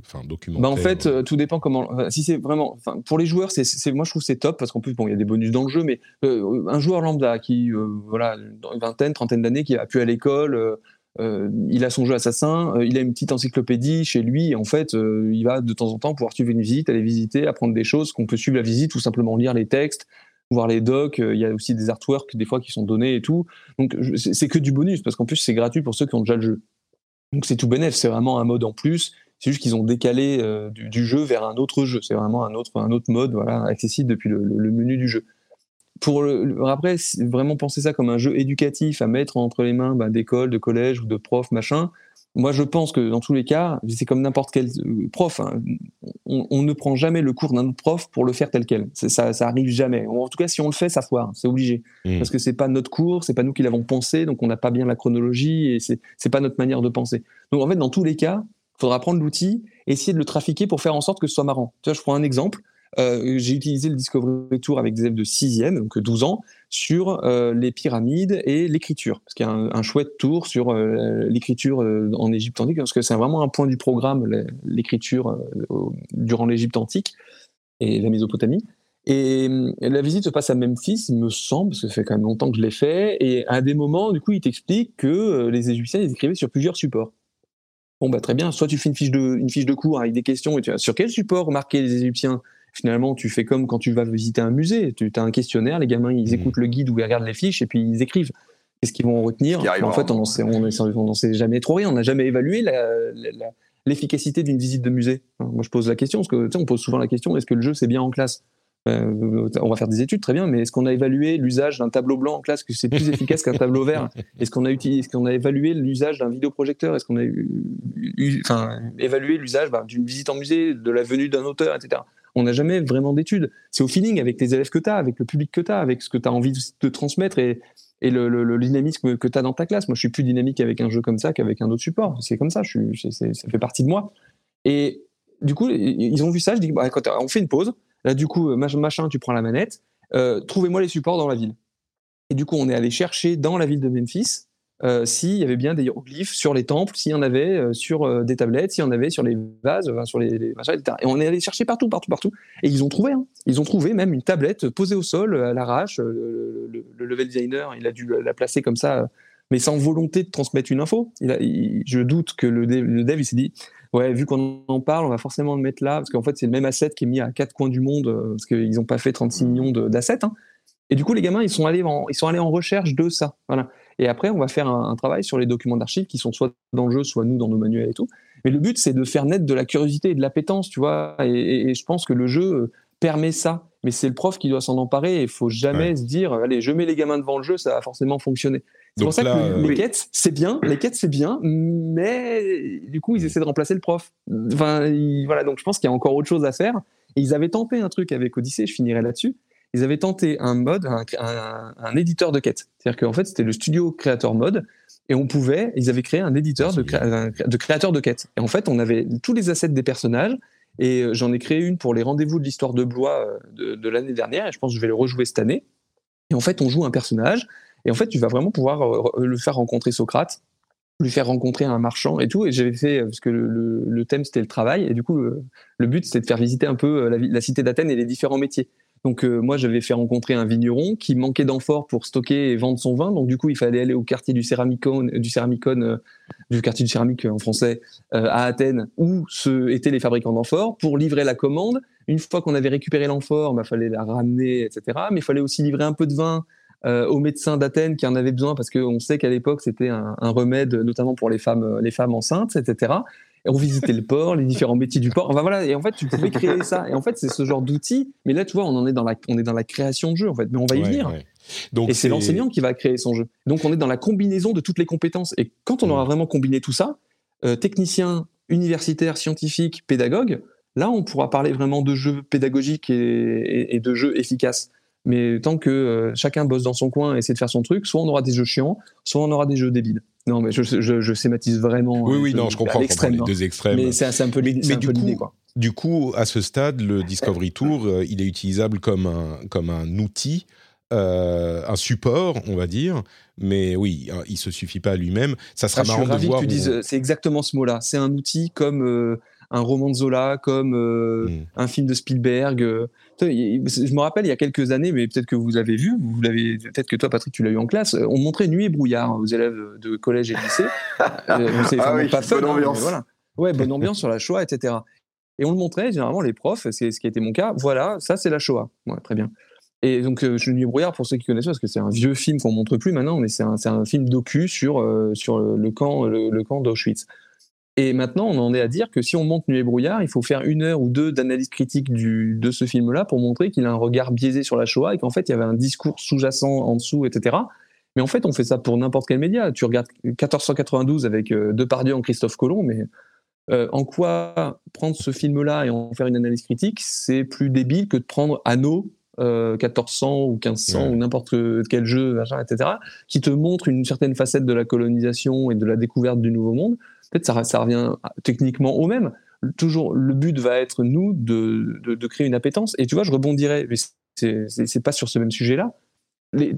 enfin documentaire. Bah en fait, tout dépend comment. Si c'est vraiment, pour les joueurs, c'est, moi je trouve c'est top parce qu'en plus bon, il y a des bonus dans le jeu, mais un joueur lambda qui, voilà, dans une vingtaine, trentaine d'années, qui a pu à l'école, il a son jeu assassin, il a une petite encyclopédie chez lui, et en fait, il va de temps en temps pouvoir suivre une visite, aller visiter, apprendre des choses, qu'on peut suivre la visite ou simplement lire les textes, voir les docs, euh, il y a aussi des artworks des fois qui sont donnés et tout. Donc c'est que du bonus parce qu'en plus c'est gratuit pour ceux qui ont déjà le jeu. Donc c'est tout bénef, c'est vraiment un mode en plus. C'est juste qu'ils ont décalé euh, du, jeu vers un autre jeu. C'est vraiment un autre, un autre mode, voilà, accessible depuis le, menu du jeu. Pour le, après, vraiment penser ça comme un jeu éducatif à mettre entre les mains bah, d'écoles, de collèges ou de profs, machin, moi, je pense que dans tous les cas, c'est comme n'importe quel euh, prof. Hein. On, ne prend jamais le cours d'un autre prof pour le faire tel quel. Ça, ça arrive jamais. En tout cas, si on le fait, ça foire. C'est obligé. Mmh. Parce que c'est pas notre cours, c'est pas nous qui l'avons pensé, donc on n'a pas bien la chronologie et c'est pas notre manière de penser. Donc en fait, dans tous les cas, il faudra prendre l'outil, essayer de le trafiquer pour faire en sorte que ce soit marrant. Tu vois, je prends un exemple. Euh, j'ai utilisé le Discovery Tour avec des élèves de 6e, donc 12 ans, sur euh, les pyramides et l'écriture. Parce qu'il y a un, chouette tour sur euh, l'écriture en Égypte antique, parce que c'est vraiment un point du programme, l'écriture durant l'Égypte antique et la Mésopotamie. Et, la visite se passe à Memphis, il me semble, parce que ça fait quand même longtemps que je l'ai fait. Et à des moments, du coup, il t'explique que les Égyptiens, ils écrivaient sur plusieurs supports. Bon, bah, très bien. Soit tu fais une fiche de, une fiche de cours avec des questions et tu as sur quel support marquer les Égyptiens Finalement, tu fais comme quand tu vas visiter un musée. Tu as un questionnaire, les gamins, ils Mhm. écoutent le guide ou ils regardent les fiches et puis ils écrivent. Qu'est-ce qu'ils vont en retenir En fait, on n'en sait, est- jamais trop rien. On n'a jamais évalué l'efficacité d'une visite de musée. Moi, je pose la question, parce que tu sais, on pose souvent la question est-ce que le jeu, c'est bien en classe? Euh, on va faire des études, très bien, mais est-ce qu'on a évalué l'usage d'un tableau blanc en classe, que c'est plus efficace qu'un tableau vert? Est-ce qu'on a, utilisé, est-ce qu'on a évalué l'usage d'un vidéoprojecteur? Est-ce qu'on a eu- eu- enfin, évalué l'usage bah, d'une visite en musée, de la venue d'un auteur, etc. On n'a jamais vraiment d'études. C'est au feeling avec les élèves que tu as, avec le public que tu as, avec ce que tu as envie de, transmettre et, le, dynamisme que tu as dans ta classe. Moi, je suis plus dynamique avec un jeu comme ça qu'avec un autre support. C'est comme ça, je ça fait partie de moi. Et du coup, ils ont vu ça. Je dis, bah, on fait une pause. Là, du coup, mach- machin, tu prends la manette. Euh, Trouvez-moi les supports dans la ville. Et du coup, on est allé chercher dans la ville de Memphis euh, s'il y avait bien des hiéroglyphes sur les temples, s'il y en avait euh, sur euh, des tablettes, s'il y en avait sur les vases, sur les, etc. Et on est allé chercher partout, partout, partout. Et ils ont trouvé. hein. Ils ont trouvé même une tablette posée au sol à l'arrache. Le, le- le level designer, il a dû la placer comme ça, mais sans volonté de transmettre une info. Je doute que le dev, il s'est dit ouais, vu qu'on en parle, on va forcément le mettre là, parce qu'en fait, c'est le même asset qui est mis à quatre coins du monde, parce qu'ils n'ont pas fait 36 millions d'assets. hein. Et du coup, les gamins, ils sont allés en, ils sont allés en recherche de ça. Voilà. Et après, on va faire un, un travail sur les documents d'archives qui sont soit dans le jeu, soit nous dans nos manuels et tout. Mais le but, c'est de faire naître de la curiosité et de l'appétence, tu vois. Et, et- et je pense que le jeu euh, permet ça. Mais c'est le prof qui doit s'en emparer. Il faut jamais se dire, allez, je mets les gamins devant le jeu, ça va forcément fonctionner. C'est pour ça là, que euh, les oui. quêtes, c'est bien. Les quêtes, c'est bien. Mais du coup, ils essaient de remplacer le prof. Enfin, ils- voilà. Donc, je pense qu'il y a encore autre chose à faire. Et ils avaient tenté un truc avec Odyssey, je finirai là-dessus. Ils avaient tenté un mode, un, un- un éditeur de quêtes. C'est-à-dire qu'en fait, c'était le studio créateur mode. Et on pouvait, ils avaient créé un éditeur de, de créateur de quêtes. Et en fait, on avait tous les assets des personnages. Et euh, j'en ai créé une pour les rendez-vous de l'histoire de Blois euh, de, de l'année dernière. Et je pense que je vais le rejouer cette année. Et en fait, on joue un personnage. Et en fait, tu vas vraiment pouvoir euh, le faire rencontrer Socrate, lui faire rencontrer un marchand et tout. Et j'avais fait, parce que le, thème c'était le travail. Et du coup, le, le but c'était de faire visiter un peu la cité d'Athènes et les différents métiers. Donc euh, moi, j'avais fait rencontrer un vigneron qui manquait d'amphores pour stocker et vendre son vin. Donc du coup, il fallait aller au quartier du Céramicone, du Céramicone, euh, du quartier du céramique euh, en français, euh, à Athènes, où étaient les fabricants d'amphores, pour livrer la commande. Une fois qu'on avait récupéré l'amphore, il bah, fallait la ramener, etc. Mais il fallait aussi livrer un peu de vin euh, aux médecins d'Athènes qui en avaient besoin, parce qu'on sait qu'à l'époque, c'était un, un remède, notamment pour les femmes, euh, les femmes enceintes, etc. Visitait le port, les différents métiers du port. Enfin voilà, et en fait, tu pouvais créer ça. Et en fait, c'est ce genre d'outil. Mais là, tu vois, on en est dans la, on est dans la création de jeu, en fait. Mais on va y Ouais, venir. ouais. Donc Et c'est l'enseignant qui va créer son jeu. Donc on est dans la combinaison de toutes les compétences. Et quand on aura vraiment combiné tout ça, euh, technicien, universitaire, scientifique, pédagogue, là on pourra parler vraiment de jeux pédagogiques et, et- et de jeux efficaces. Mais tant que euh, chacun bosse dans son coin et essaie de faire son truc, soit on aura des jeux chiants, soit on aura des jeux débiles. Non, mais je, je, je schématise vraiment. Oui, euh, oui, de- non, je comprends, l'extrême, les hein. deux extrêmes. Mais c'est un peu l'idée, Mais du coup, quoi. Du coup, à ce stade, le Discovery Tour, euh, il est utilisable comme un, comme un outil, euh, un support, on va dire. Mais oui, euh, il se suffit pas à lui-même. Ça sera Ah, je suis marrant de ravi voir. que tu dises, euh, c'est exactement ce mot-là. C'est un outil comme euh, un roman de Zola, comme euh, Mm. un film de Spielberg. euh. Je me rappelle il y a quelques années, mais peut-être que vous l'avez vu, vous l'avez, peut-être que toi, Patrick, tu l'as eu en classe. euh, On montrait Nuit et brouillard aux élèves de collège et lycée. C'est Ah oui, pas fun, bonne hein, ambiance. voilà. Ouais, bonne ambiance sur la Shoah, etc. Et on le montrait, généralement, les profs, c'est ce qui a été mon cas. Voilà, ça, c'est la Shoah. Ouais, très bien. Et donc, euh, Nuit et brouillard, pour ceux qui connaissent pas, parce que c'est un vieux film qu'on montre plus maintenant, mais c'est un, film docu sur, euh, sur le camp, le, le camp d'Auschwitz. Et maintenant, on en est à dire que si on monte Nuit et brouillard, il faut faire une heure ou deux d'analyse critique du, de ce film-là pour montrer qu'il a un regard biaisé sur la Shoah et qu'en fait, il y avait un discours sous-jacent en dessous, etc. Mais en fait, on fait ça pour n'importe quel média. Tu regardes 1492 avec euh, Depardieu en Christophe Colomb, mais euh, en quoi prendre ce film-là et en faire une analyse critique, c'est plus débile que de prendre Anno euh, 1400 ou 1500 Ouais. ou n'importe quel jeu, machin, etc., qui te montre une certaine facette de la colonisation et de la découverte du Nouveau Monde. Peut-être ça, ça revient techniquement au même. Toujours, le but va être, nous, de, créer une appétence. Et tu vois, je rebondirais, mais c'est- pas sur ce même sujet-là.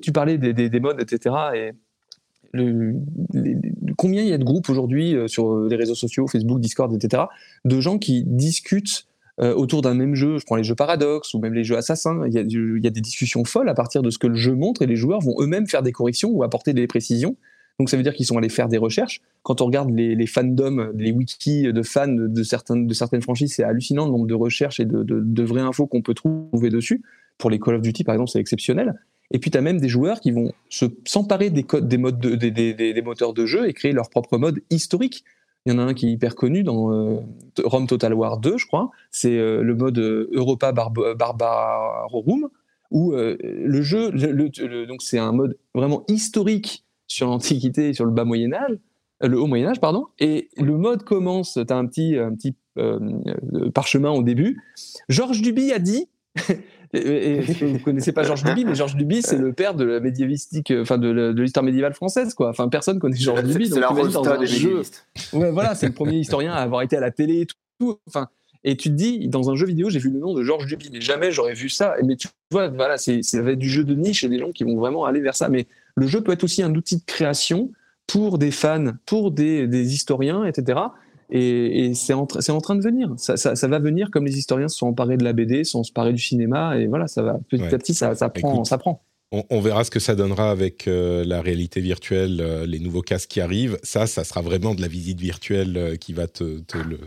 Tu parlais des, des, des modes, etc. Et combien il y a de groupes aujourd'hui euh, sur les réseaux sociaux, Facebook, Discord, etc., de gens qui discutent euh, autour d'un même jeu? Je prends les jeux Paradox ou même les jeux Assassins. Il y, a, du- il y a des discussions folles à partir de ce que le jeu montre et les joueurs vont eux-mêmes faire des corrections ou apporter des précisions. Donc ça veut dire qu'ils sont allés faire des recherches. Quand on regarde les, fandoms, les wikis de fans de certaines, de certaines franchises, c'est hallucinant le nombre de recherches et de, vraies infos qu'on peut trouver dessus. Pour les Call of Duty, par exemple, c'est exceptionnel. Et puis, tu as même des joueurs qui vont se s'emparer des des moteurs de jeu et créer leur propre mode historique. Il y en a un qui est hyper connu dans euh, Rome Total War 2, je crois. C'est euh, le mode euh, Europa Barb Barbarorum, où euh, le jeu, donc c'est un mode vraiment historique sur l'Antiquité et sur le bas Moyen Âge, le haut Moyen Âge, pardon. Et le mode commence, tu as un petit, un petit parchemin au début. Georges Duby a dit et, vous connaissez pas Georges Duby, mais Georges Duby, c'est le père de la médiévistique, enfin de, l'histoire médiévale française, quoi. Enfin, personne connaît Georges Duby. C'est la dans un jeu. Ouais, voilà, c'est le premier historien à avoir été à la télé et tout. Enfin, et tu te dis, dans un jeu vidéo, j'ai vu le nom de Georges Duby, mais jamais j'aurais vu ça. Mais tu vois, voilà, c'est du jeu de niche et des gens qui vont vraiment aller vers ça. Mais le jeu peut être aussi un outil de création pour des fans, pour des, des historiens, etc. Et, et c'est en, en, train de venir. Ça, ça, ça, va venir comme les historiens se sont emparés de la BD, se sont emparés du cinéma, et voilà, ça va petit à petit, ça, ça prend, Écoute, ça prend. On, on, verra ce que ça donnera avec euh, la réalité virtuelle, euh, les nouveaux casques qui arrivent. Ça, ça sera vraiment de la visite virtuelle euh, qui va te, te, le.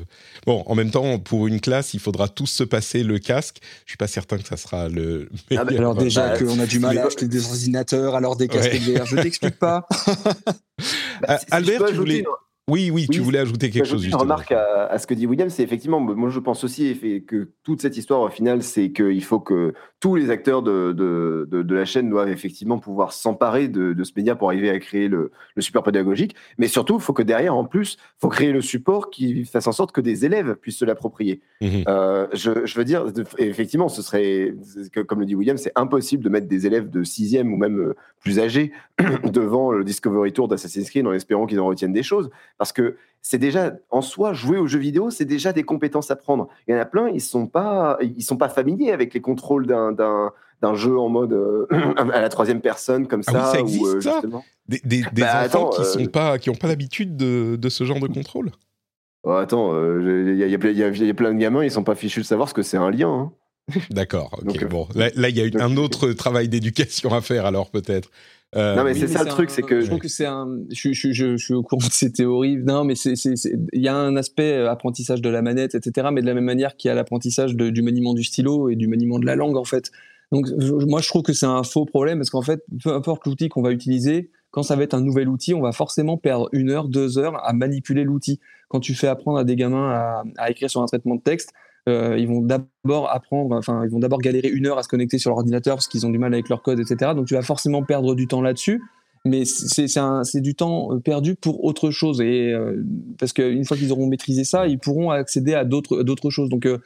Bon, en même temps, pour une classe, il faudra tous se passer le casque. Je suis pas certain que ça sera le. Ah bah, alors déjà bah, qu'on a du mal à acheter des ordinateurs, alors des casques ouais. VR, je t'explique pas. bah, si, Albert, tu voulais. Oui, oui, tu voulais ajouter quelque chose. Une remarque à, à, ce que dit William, c'est effectivement, moi je pense aussi que toute cette histoire au final, c'est qu'il faut que tous les acteurs de, de, de, de, la chaîne doivent effectivement pouvoir s'emparer de, ce média pour arriver à créer le, le support pédagogique. Mais surtout, il faut que derrière, en plus, il faut créer le support qui fasse en sorte que des élèves puissent se l'approprier. Mmh. Euh, je, je, veux dire, effectivement, ce serait, comme le dit William, c'est impossible de mettre des élèves de sixième ou même euh, plus âgés devant le Discovery Tour d'Assassin's Creed en espérant qu'ils en retiennent des choses. Parce que c'est déjà, en soi, jouer aux jeux vidéo, c'est déjà des compétences à prendre. Il y en a plein, ils ne sont, pas, ils sont pas familiers avec les contrôles d'un, d'un, d'un jeu en mode euh, à la troisième personne, comme ah ça. Oui, ça existe, ou, euh, ça Des, des, des bah, enfants attends, qui n'ont euh... pas, qui pas l'habitude de, de, ce genre de contrôle? Oh, Attends, il euh, y, y, y, a plein de gamins, ils ne sont pas fichus de savoir ce que c'est un lien. Hein. D'accord, ok, Donc, bon. Là, là, il y a eu un autre travail d'éducation à faire, alors peut-être. Euh, non, mais oui, c'est ça le truc, c'est que. Je trouve que c'est un. Je, je, je, je, suis au courant de ces théories. Non, mais c'est, il y a un aspect euh, apprentissage de la manette, etc. Mais de la même manière qu'il y a l'apprentissage du maniement du stylo et du maniement de la langue, en fait. Donc, moi, je trouve que c'est un faux problème parce qu'en fait, peu importe l'outil qu'on va utiliser, quand ça va être un nouvel outil, on va forcément perdre une heure, deux heures à manipuler l'outil. Quand tu fais apprendre à des gamins à, à écrire sur un traitement de texte, euh, ils vont d'abord apprendre, enfin, ils vont d'abord galérer une heure à se connecter sur l'ordinateur parce qu'ils ont du mal avec leur code, etc. Donc, tu vas forcément perdre du temps là-dessus. Mais c'est du temps euh, perdu pour autre chose. Et, euh, parce qu'une fois qu'ils auront maîtrisé ça, ils pourront accéder à d'autres choses. Donc, euh,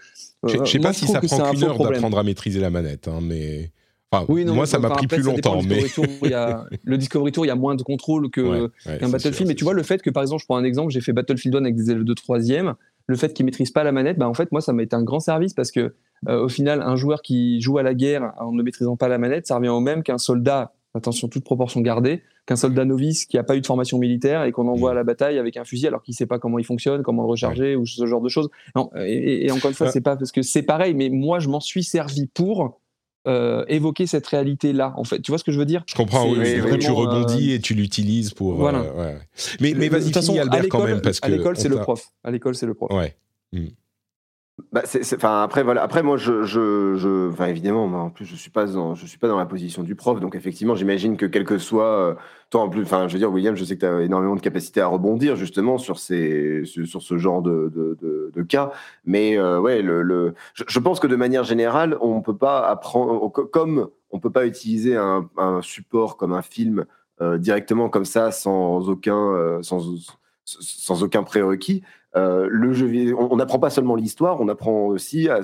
je ne sais pas si ça prend qu'une heure d'apprendre à maîtriser la manette, hein, mais. Enfin, oui, non, moi, ça m'a pris plus longtemps. Mais... Tour, il y a, le Discovery Tour, il y a moins de contrôle qu'un ouais, ouais, qu Battlefield. mais tu vois, le fait que, par exemple, je prends un exemple, j'ai fait Battlefield 1 avec des élèves de 3 le fait qu'ils maîtrisent pas la manette, bah, en fait, moi, ça m'a été un grand service parce que, euh, au final, un joueur qui joue à la guerre en ne maîtrisant pas la manette, ça revient au même qu'un soldat, attention, toute proportion gardée, qu'un soldat novice qui n'a pas eu de formation militaire et qu'on envoie à la bataille avec un fusil alors qu'il sait pas comment il fonctionne, comment le recharger ou ce genre de choses. Non, et, et encore une fois, c'est pas parce que c'est pareil, mais moi, je m'en suis servi pour euh, évoquer cette réalité-là. En fait, tu vois ce que je veux dire? Je comprends. Oui, oui, vraiment, tu rebondis euh... et tu l'utilises pour. Voilà. Euh, ouais. Mais, mais vas-y, Albert quand même parce que à l'école c'est le prof. À l'école c'est le prof. Ouais. Mmh. Bah, enfin après voilà. Après moi je je, je évidemment en plus je suis pas dans suis pas dans la position du prof. Donc effectivement j'imagine que quel que soit euh, en plus je veux dire William je sais que tu as énormément de capacité à rebondir justement sur ces sur, ce genre de, de, de, cas. Mais euh, ouais le, le je, pense que de manière générale on peut pas apprendre comme on peut pas utiliser un, un support comme un film euh, directement comme ça sans aucun euh, sans sans aucun prérequis euh, le jeu vidéo, on n'apprend pas seulement l'histoire, on apprend aussi à,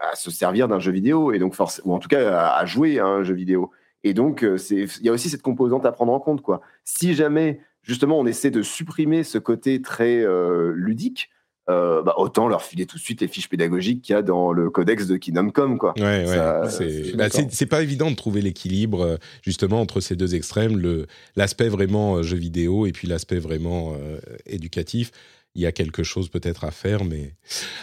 à se servir d'un jeu vidéo et donc ou en tout cas à, à, jouer à un jeu vidéo. Et donc, euh, il y a aussi cette composante à prendre en compte. Quoi. Si jamais, justement, on essaie de supprimer ce côté très euh, ludique, euh, bah, autant leur filer tout de suite les fiches pédagogiques qu'il y a dans le codex de Kingdom Quoi. Ouais, ouais. Bah, c'est pas évident de trouver l'équilibre justement entre ces deux extrêmes, l'aspect vraiment jeu vidéo et puis l'aspect vraiment éducatif il y a quelque chose peut-être à faire, mais...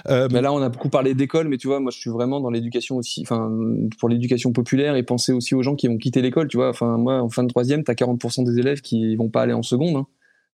Euh, mais là, on a beaucoup parlé d'école, mais tu vois, moi, je suis vraiment dans l'éducation aussi, enfin, pour l'éducation populaire et penser aussi aux gens qui vont quitter l'école, tu vois. Enfin, moi, en fin de troisième, tu as 40% des élèves qui vont pas aller en seconde. Hein.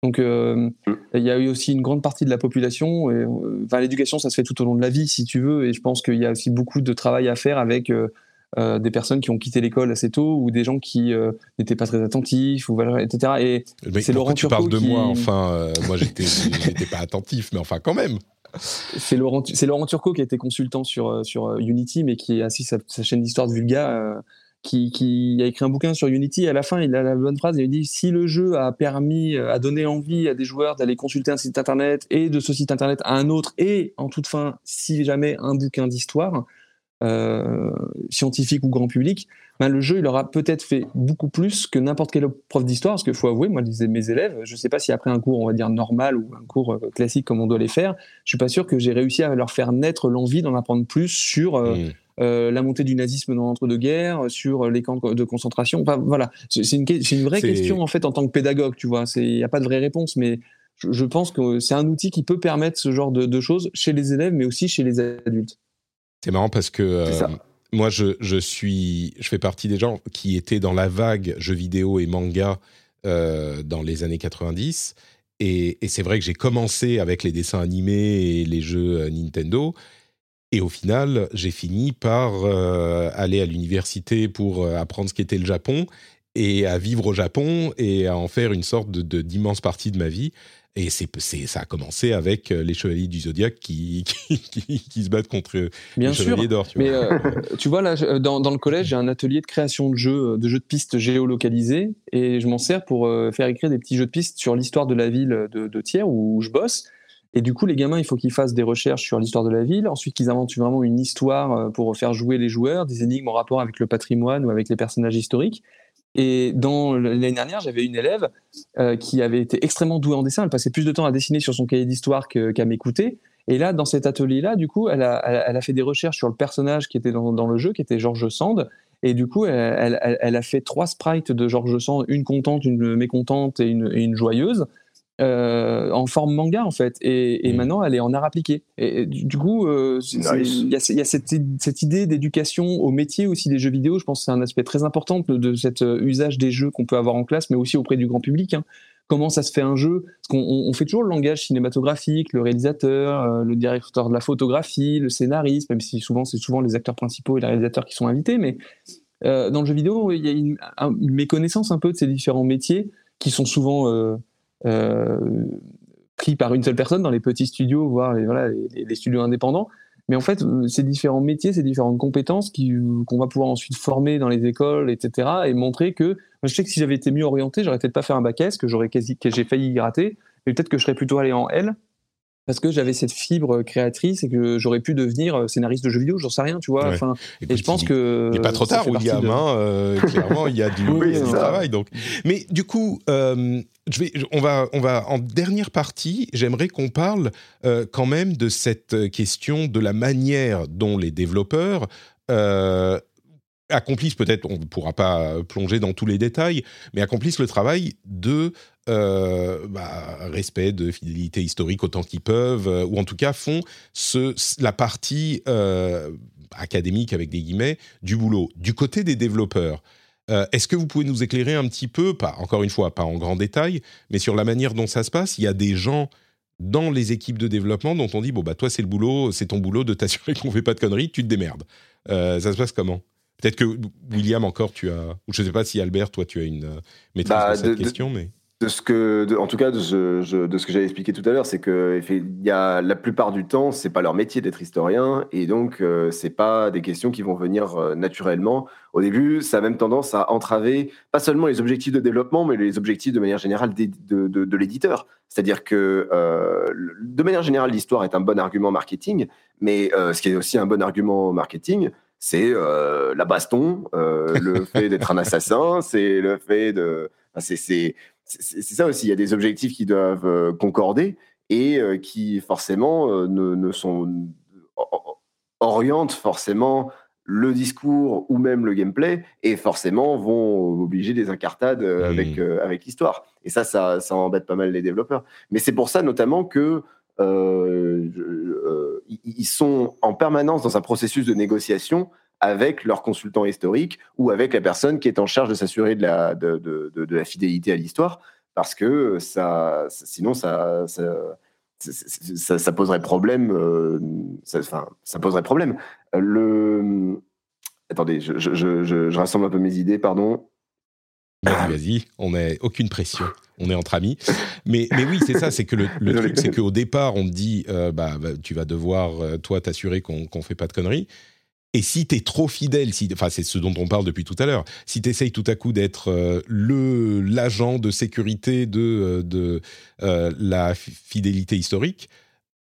Donc, euh, il y a eu aussi une grande partie de la population. Et, euh, enfin, l'éducation, ça se fait tout au long de la vie, si tu veux. Et je pense qu'il y a aussi beaucoup de travail à faire avec euh, des personnes qui ont quitté l'école assez tôt ou des gens qui euh, n'étaient pas très attentifs, ou, etc. Et c'est Laurent tu parles de moi, enfin, euh, moi j'étais, j'étais pas attentif, mais enfin quand même. C'est Laurent, c'est Laurent Turcot qui a été consultant sur, sur Unity, mais qui a assis sa, chaîne d'histoire de Vulga. Qui, qui, a écrit un bouquin sur Unity. Et à la fin, il a la bonne phrase. Il dit si le jeu a permis, a donné envie à des joueurs d'aller consulter un site internet et de ce site internet à un autre, et en toute fin, si jamais un bouquin d'histoire, euh, scientifique ou grand public, ben le jeu il aura peut-être fait beaucoup plus que n'importe quel prof d'histoire, parce qu'il faut avouer, moi je disais mes élèves, je ne sais pas si après un cours on va dire normal ou un cours euh, classique comme on doit les faire, je suis pas sûr que j'ai réussi à leur faire naître l'envie d'en apprendre plus sur euh, mmh. la montée du nazisme dans l'entre-deux-guerres, sur les camps de concentration. Enfin, voilà, c'est une, une, vraie question en fait en tant que pédagogue, tu vois. Il n'y a pas de vraie réponse, mais je, pense que c'est un outil qui peut permettre ce genre de, de choses chez les élèves, mais aussi chez les adultes. C'est marrant parce que euh, moi, je, je, suis, je fais partie des gens qui étaient dans la vague jeux vidéo et manga euh, dans les années 90. Et, et c'est vrai que j'ai commencé avec les dessins animés et les jeux euh, Nintendo. Et au final, j'ai fini par aller à l'université pour apprendre ce qu'était le Japon et à vivre au Japon et à en faire une sorte de d'immense partie de ma vie. Et c'est, ça a commencé avec euh, les chevaliers du zodiaque qui, qui, se battent contre Bien les chevaliers d'or. Tu mais vois. Euh, tu vois, là, dans, dans le collège, j'ai un atelier de création de jeux, euh, de jeux de pistes géolocalisés, et je m'en sers pour faire écrire des petits jeux de pistes sur l'histoire de la ville de, de Thiers où je bosse. Et du coup, les gamins, il faut qu'ils fassent des recherches sur l'histoire de la ville, ensuite qu'ils inventent vraiment une histoire pour faire jouer les joueurs, des énigmes en rapport avec le patrimoine ou avec les personnages historiques. Et dans l'année dernière, j'avais une élève euh, qui avait été extrêmement douée en dessin. Elle passait plus de temps à dessiner sur son cahier d'histoire qu'à m'écouter. Et là, dans cet atelier-là, du coup, elle a, fait des recherches sur le personnage qui était dans, le jeu, qui était Georges Sand. Et du coup, elle, a fait trois sprites de Georges Sand, une contente, une mécontente et une joyeuse. Euh, en forme manga en fait. Et, mm. maintenant elle est en art appliqué. Et, du, coup euh, il y a, cette, cette, idée d'éducation au métier aussi des jeux vidéo. Je pense que c'est un aspect très important de, cet euh, usage des jeux qu'on peut avoir en classe mais aussi auprès du grand public hein. comment ça se fait un jeu? Parce qu'on on fait toujours le langage cinématographique le réalisateur le directeur de la photographie le scénariste même si souvent c'est souvent les acteurs principaux et les réalisateurs qui sont invités. Mais dans le jeu vidéo il y a une, une, méconnaissance un peu de ces différents métiers qui sont souvent pris par une seule personne dans les petits studios, voire les, voilà, les, studios indépendants. Mais en fait, euh, ces différents métiers, ces différentes compétences qu'on va pouvoir ensuite former dans les écoles, etc., et montrer que je sais que si j'avais été mieux orienté, j'aurais peut-être pas fait un bac S, que j'aurais j'ai failli y rater, mais peut-être que je serais plutôt allé en L, parce que j'avais cette fibre créatrice et que j'aurais pu devenir euh, scénariste de jeux vidéo, j'en sais rien, tu vois. Enfin, et, je pense que il n'est pas trop tard, William. De... Hein, euh, clairement, il y a du, travail. Donc, mais du coup, euh, je vais, on va, on va en dernière partie. J'aimerais qu'on parle quand même de cette question de la manière dont les développeurs accomplissent peut-être, on ne pourra pas plonger dans tous les détails, mais accomplissent le travail de euh, bah, respect, de fidélité historique autant qu'ils peuvent, euh, ou en tout cas font la partie euh, académique, avec des guillemets, du boulot. Du côté des développeurs, est-ce que vous pouvez nous éclairer un petit peu, pas, encore une fois, pas en grand détail, mais sur la manière dont ça se passe? Il y a des gens dans les équipes de développement dont on dit, bon, bah toi, c'est le boulot, c'est ton boulot de t'assurer qu'on ne fait pas de conneries, tu te démerdes. ça se passe comment? Peut-être que William encore tu as, ou je ne sais pas si Albert toi tu as une maîtrise bah, sur cette question, mais de ce que, en tout cas, de ce, de ce que j'avais expliqué tout à l'heure, c'est que il y a, la plupart du temps, c'est pas leur métier d'être historien, et donc euh, c'est pas des questions qui vont venir euh, naturellement. Au début, ça a même tendance à entraver pas seulement les objectifs de développement, mais les objectifs de manière générale de, de, de, l'éditeur. C'est-à-dire que euh, de manière générale, l'histoire est un bon argument marketing, mais ce qui est aussi un bon argument marketing, c'est la baston, le fait d'être un assassin, c'est le fait de, c'est c'est ça aussi. Il y a des objectifs qui doivent euh, concorder. et qui forcément ne, ne, sont orientent forcément le discours ou même le gameplay et forcément vont obliger des incartades avec, avec l'histoire. Et ça, ça, ça, embête pas mal les développeurs. Mais c'est pour ça notamment que euh, euh, ils sont en permanence dans un processus de négociation avec leur consultant historique ou avec la personne qui est en charge de s'assurer de la, fidélité à l'histoire, parce que ça, sinon ça, ça, poserait problème. Euh, ça poserait problème. Le, attendez, je, je, rassemble un peu mes idées, pardon. Vas-y, vas-y, on n'a aucune pression on est entre amis. Mais, mais oui, c'est ça, c'est que le, truc, c'est qu'au départ, on te dit, euh, bah, bah, tu vas devoir, euh, toi, t'assurer qu'on ne fait pas de conneries. Et si tu es trop fidèle, si, enfin c'est ce dont on parle depuis tout à l'heure, si tu essayes tout à coup d'être euh, le l'agent de sécurité de, de la fidélité historique,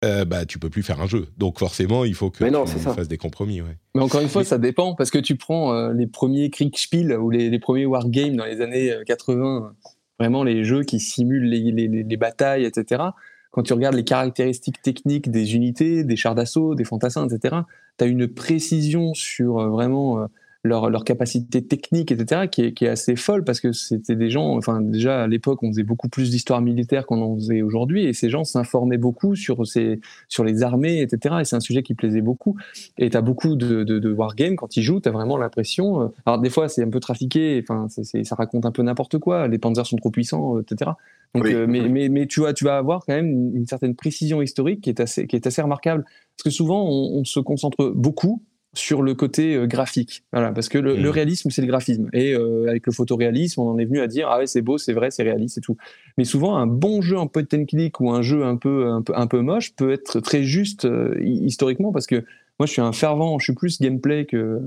euh, bah, tu peux plus faire un jeu. Donc forcément, il faut que tu fasses des compromis. Ouais. Mais encore une fois, ça dépend parce que tu prends les premiers Kriegspiel ou les, les premiers Wargames dans les années 80 vraiment les jeux qui simulent les, les, les, batailles, etc. Quand tu regardes les caractéristiques techniques des unités, des chars d'assaut, des fantassins, etc., tu as une précision sur euh, vraiment euh, leur, leur capacité technique, etc., qui est, qui est assez folle parce que c'était des gens, enfin déjà à l'époque, on faisait beaucoup plus d'histoire militaire qu'on en faisait aujourd'hui, et ces gens s'informaient beaucoup sur, ces, sur les armées, etc., et c'est un sujet qui plaisait beaucoup. Et tu as beaucoup de, de, de wargames, quand ils jouent, tu as vraiment l'impression, euh, alors des fois c'est un peu trafiqué, enfin ça raconte un peu n'importe quoi, les panzers sont trop puissants, etc. Donc, euh, mais, mais, mais, tu, vois, tu vas avoir quand même une, certaine précision historique qui est assez, qui est assez remarquable. Parce que souvent, on, on se concentre beaucoup sur le côté euh, graphique. Voilà, parce que le, mmh. réalisme, c'est le graphisme. Et euh, avec le photoréalisme, on en est venu à dire ah ouais, c'est beau, c'est vrai, c'est réaliste et tout. Mais souvent, un bon jeu en point and click ou un jeu un peu un peu un peu moche peut être très juste euh, historiquement parce que moi, je suis un fervent, je suis plus gameplay que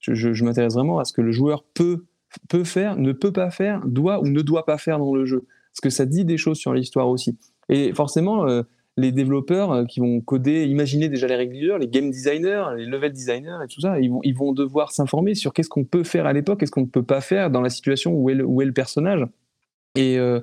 je, je, m'intéresse vraiment à ce que le joueur peut peut faire, ne peut pas faire, doit ou ne doit pas faire dans le jeu. Parce que ça dit des choses sur l'histoire aussi. Et forcément les développeurs euh, qui vont coder, imaginer déjà les règles les game designers, les level designers et tout ça, ils vont, devoir s'informer sur qu'est-ce qu'on peut faire à l'époque, qu'est-ce qu'on ne peut pas faire dans la situation où est le, personnage. Et euh,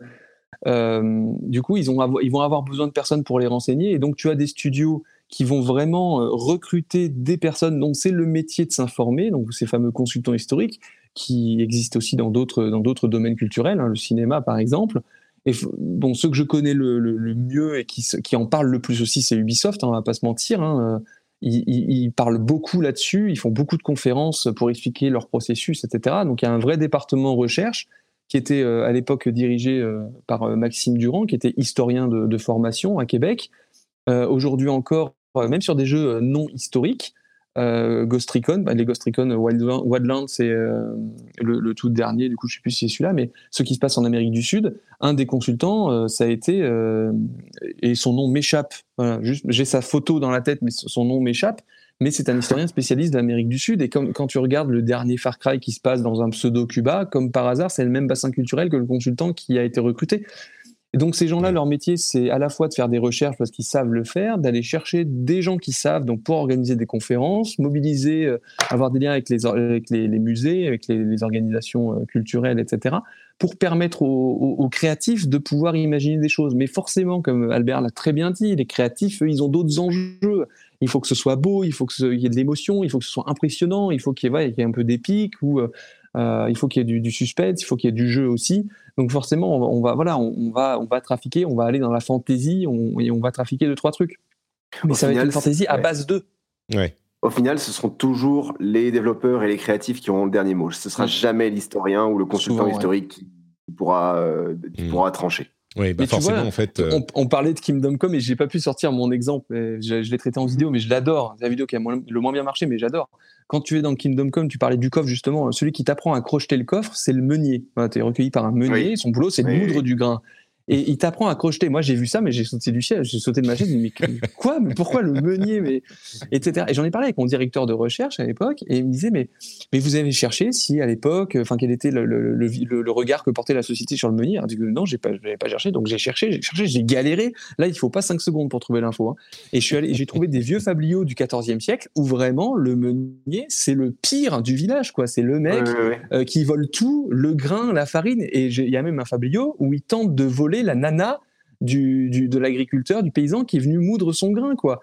euh, du coup, ils, ont ils vont avoir besoin de personnes pour les renseigner. Et donc, tu as des studios qui vont vraiment recruter des personnes dont c'est le métier de s'informer, donc ces fameux consultants historiques qui existent aussi dans d'autres dans d'autres domaines culturels, hein, le cinéma par exemple. Et ceux que je connais le, mieux et qui, en parlent le plus aussi, c'est Ubisoft, hein, on va pas se mentir. Hein. Euh, ils, parlent beaucoup là-dessus, ils font beaucoup de conférences pour expliquer leur processus, etc. Donc il y a un vrai département recherche qui était euh, à l'époque dirigé euh, par Maxime Durand, qui était historien de formation à Québec. Aujourd'hui encore, même sur des jeux non historiques, euh, Ghost Recon, bah, les Ghost Recon Wildlands, c'est euh, le, tout dernier, du coup je sais plus si c'est celui-là, mais ce qui se passe en Amérique du Sud, un des consultants, euh, ça a été, et son nom m'échappe, j'ai sa photo dans la tête, mais son nom m'échappe, mais c'est un historien spécialiste d'Amérique du Sud, et quand tu regardes le dernier Far Cry qui se passe dans un pseudo-Cuba, comme par hasard, c'est le même bassin culturel que le consultant qui a été recruté. Et donc ces gens-là, leur métier, c'est à la fois de faire des recherches parce qu'ils savent le faire, d'aller chercher des gens qui savent, donc pour organiser des conférences, mobiliser, euh, avoir des liens avec les, avec les, musées, avec les, organisations euh, culturelles, etc., pour permettre aux, créatifs de pouvoir imaginer des choses. Mais forcément, comme Albert l'a très bien dit, les créatifs, eux, ils ont d'autres enjeux. Il faut que ce soit beau, il faut qu'il y ait de l'émotion, il faut que ce soit impressionnant, il faut qu'il y, ait un peu d'épique ou euh, il faut qu'il y ait du, du suspense, il faut qu'il y ait du jeu aussi. Donc forcément, on va, voilà, on, va, on va trafiquer, on va aller dans la fantaisie et on va trafiquer deux trois trucs. Mais ça va être une fantaisie à base de. Ouais. Au final, ce seront toujours les développeurs et les créatifs qui auront le dernier mot. Ce sera jamais l'historien ou le consultant historique qui pourra, euh, qui mm. pourra trancher. Oui, bah forcément, en fait. Euh, on, parlait de Kingdom Come et j'ai pas pu sortir mon exemple. Je, je l'ai traité en vidéo, mais je l'adore. C'est la vidéo qui a le moins bien marché, mais j'adore. Quand tu es dans Kingdom Come, tu parlais du coffre justement. Celui qui t'apprend à crocheter le coffre, c'est le meunier. tu es recueilli par un meunier. Son boulot, c'est de moudre du grain et il t'apprend à crocheter. Moi, j'ai vu ça, mais j'ai sauté du ciel, j'ai sauté de ma chaise. Mais quoi? Mais pourquoi le meunier Mais etc. Et j'en ai parlé avec mon directeur de recherche à l'époque, et il me disait mais mais vous avez cherché si à l'époque, enfin quel était le, le, le, regard que portait la société sur le meunier? Que non, j'ai pas, pas cherché. Donc j'ai cherché, j'ai cherché, j'ai galéré. Là, il faut pas 5 secondes pour trouver l'info. Hein. Et je suis allé, j'ai trouvé des vieux fabliaux du 14e siècle où vraiment le meunier, c'est le pire du village, quoi. C'est le mec euh, qui vole tout, le grain, la farine. Et il y a même un fabliau où il tente de voler la nana du, du de l'agriculteur, du paysan qui est venu moudre son grain, quoi.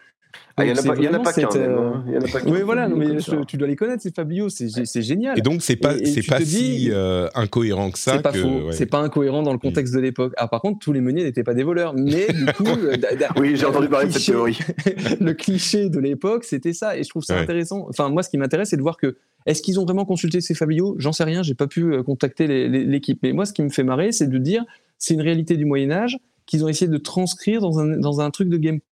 Ah, il n'y en a pas, qu'un. même, hein. Il y en a pas qu'un. euh, Oui, voilà, mais je- tu dois les connaître, ces Fabio, c'est c'est génial. Et donc c'est pas Et- et c'est pas si euh, incohérent que ça. C'est pas que- faux, ouais. Mm. c'est pas incohérent dans le contexte de l'époque. Ah, par contre, tous les meuniers n'étaient pas des voleurs, mais du coup, euh, Oui, j'ai entendu le parler de cette cliché- théorie. le cliché de l'époque, c'était ça, et je trouve ça Ouais. intéressant. Enfin, moi, ce qui m'intéresse, c'est de voir que est-ce qu'ils ont vraiment consulté ces Fabio J'en sais rien, j'ai pas pu euh, contacter l'équipe. Mais moi, ce qui me fait marrer, c'est de dire c'est une réalité du Moyen Âge qu'ils ont essayé de transcrire dans un, dans un truc de gameplay.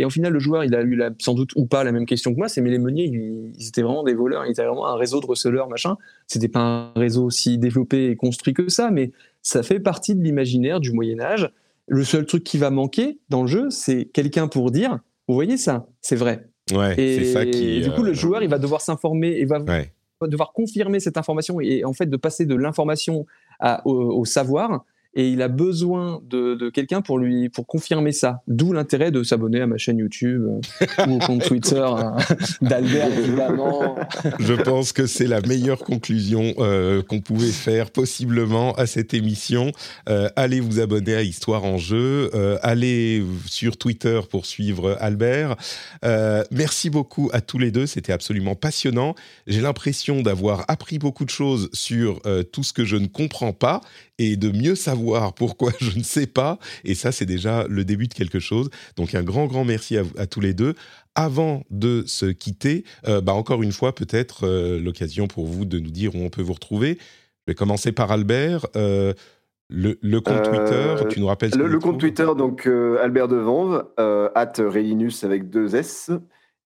Et au final, le joueur, il a eu la- sans doute ou pas la même question que moi. C'est mais les meuniers, ils, ils étaient vraiment des voleurs. Ils étaient vraiment un réseau de receleurs, machin. C'était pas un réseau si développé et construit que ça, mais ça fait partie de l'imaginaire du Moyen Âge. Le seul truc qui va manquer dans le jeu, c'est quelqu'un pour dire, vous voyez ça, c'est vrai. Ouais, Et ça qui. du coup, euh, le joueur, il va devoir s'informer, il va Ouais. Devoir confirmer cette information et en fait de passer de l'information au savoir. Et il a besoin de, quelqu'un pour lui pour confirmer ça. D'où l'intérêt de s'abonner à ma chaîne YouTube euh, ou au compte Twitter hein, d'Albert évidemment. Je pense que c'est la meilleure conclusion euh, qu'on pouvait faire possiblement à cette émission. Euh, allez vous abonner à Histoire en jeu, euh, allez sur Twitter pour suivre Albert. Merci beaucoup à tous les deux, c'était absolument passionnant. J'ai l'impression d'avoir appris beaucoup de choses sur tout ce que je ne comprends pas et de mieux savoir pourquoi je ne sais pas. Et ça, c'est déjà le début de quelque chose. Donc un grand, grand merci à, vous- à tous les deux. Avant de se quitter, euh, bah encore une fois, peut-être euh, l'occasion pour vous de nous dire où on peut vous retrouver. Je vais commencer par Albert. Euh, le, le compte Twitter, tu nous rappelles ce Le, le compte Twitter, donc Albert de Vanves, euh, at Rélinus avec deux S,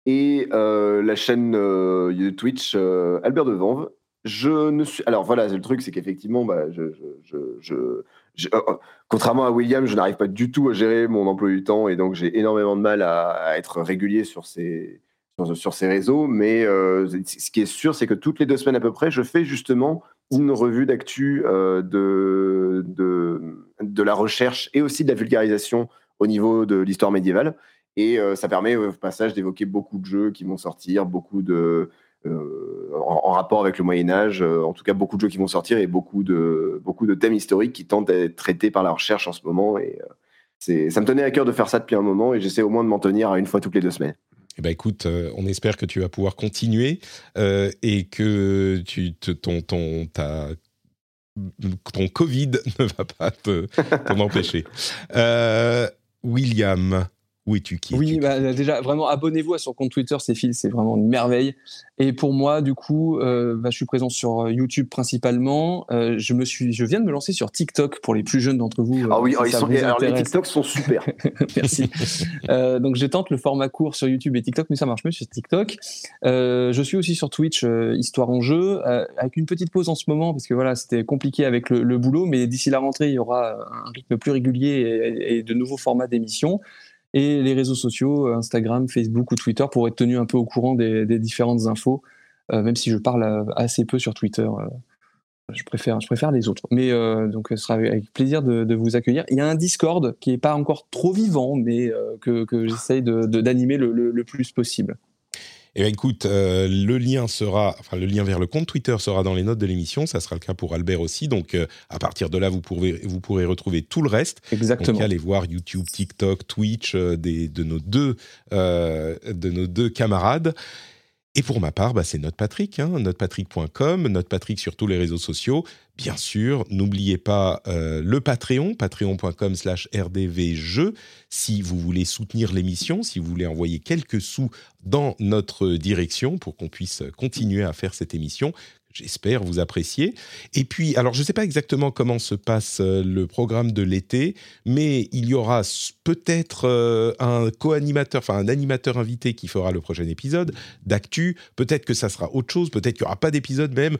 et la chaîne Twitch Albert de Vanves. Je ne suis. Alors voilà, le truc, c'est qu'effectivement, bah, je, je, je, euh, euh, contrairement à William, je n'arrive pas du tout à gérer mon emploi du temps et donc j'ai énormément de mal à, être régulier sur ces, sur ces réseaux. Mais euh, ce qui est sûr, c'est que toutes les deux semaines à peu près, je fais justement une revue d'actu euh, de, de, de la recherche et aussi de la vulgarisation au niveau de l'histoire médiévale. Et euh, ça permet au passage d'évoquer beaucoup de jeux qui vont sortir, beaucoup de, euh, en, rapport avec le Moyen Âge, euh, en tout cas beaucoup de jeux qui vont sortir et beaucoup de, beaucoup de thèmes historiques qui tentent d'être traités par la recherche en ce moment. Et euh, ça me tenait à cœur de faire ça depuis un moment et j'essaie au moins de m'en tenir à une fois toutes les deux semaines. Eh ben écoute, on espère que tu vas pouvoir continuer et que ton, Covid ne va pas te- t'en empêcher. William, où es-tu? Qui Oui, bah, déjà, vraiment, abonnez-vous à son compte Twitter, c'est Phil, c'est vraiment une merveille. Et pour moi, du coup, euh, bah, je suis présent sur euh, YouTube principalement. Euh, je, me suis, je viens de me lancer sur TikTok pour les plus jeunes d'entre vous. euh, Ah oui, si oh, ils sont, vous alors, les. TikTok sont super. Merci. Euh, donc, je tente le format court sur YouTube et TikTok, mais ça marche mieux sur TikTok. Euh, je suis aussi sur Twitch, euh, Histoire en jeu, euh, avec une petite pause en ce moment, parce que voilà, c'était compliqué avec le, le boulot, mais d'ici la rentrée, il y aura un rythme plus régulier et, et de nouveaux formats d'émissions. Et les réseaux sociaux, euh, Instagram, Facebook ou Twitter, pour être tenu un peu au courant des, différentes infos, euh, même si je parle euh, assez peu sur Twitter. je préfère, les autres. Mais donc, ce sera avec plaisir de, vous accueillir. Il y a un Discord qui est pas encore trop vivant, mais que, j'essaye d'animer le plus possible. Eh bien, écoute, euh, le lien sera, enfin, le lien vers le compte Twitter sera dans les notes de l'émission. Ça sera le cas pour Albert aussi. Donc, euh, à partir de là, vous pourrez, vous pourrez retrouver tout le reste. Exactement. Donc, allez voir YouTube, TikTok, Twitch euh, des, de, nos deux, de nos deux camarades. Et pour ma part, bah, c'est NotePatrick, hein, notepatrick.com, NotePatrick sur tous les réseaux sociaux. Bien sûr, n'oubliez pas euh, le Patreon, patreon.com slash rdvjeux, si vous voulez soutenir l'émission, si vous voulez envoyer quelques sous dans notre direction pour qu'on puisse continuer à faire cette émission. J'espère vous apprécier. Et puis, alors je ne sais pas exactement comment se passe euh, le programme de l'été, mais il y aura peut-être euh, un co-animateur, enfin un animateur invité qui fera le prochain épisode d'actu. Peut-être que ça sera autre chose, peut-être qu'il n'y aura pas d'épisode même.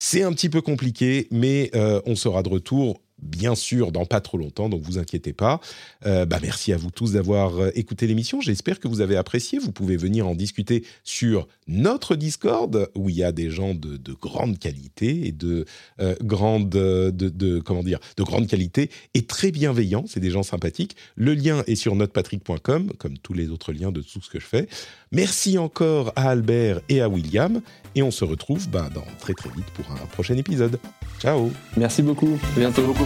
C'est un petit peu compliqué, mais euh, on sera de retour, bien sûr, dans pas trop longtemps, donc vous inquiétez pas. Euh, bah, merci à vous tous d'avoir euh, écouté l'émission. J'espère que vous avez apprécié. Vous pouvez venir en discuter sur notre Discord, où il y a des gens de, de grande qualité et de euh, grande, de, de- comment dire, de grande qualité et très bienveillants. C'est des gens sympathiques. Le lien est sur notepatrick.com, comme tous les autres liens de tout ce que je fais. Merci encore à Albert et à William, et on se retrouve bah, dans très très vite pour un prochain épisode. Ciao Merci beaucoup. À bientôt. Merci beaucoup,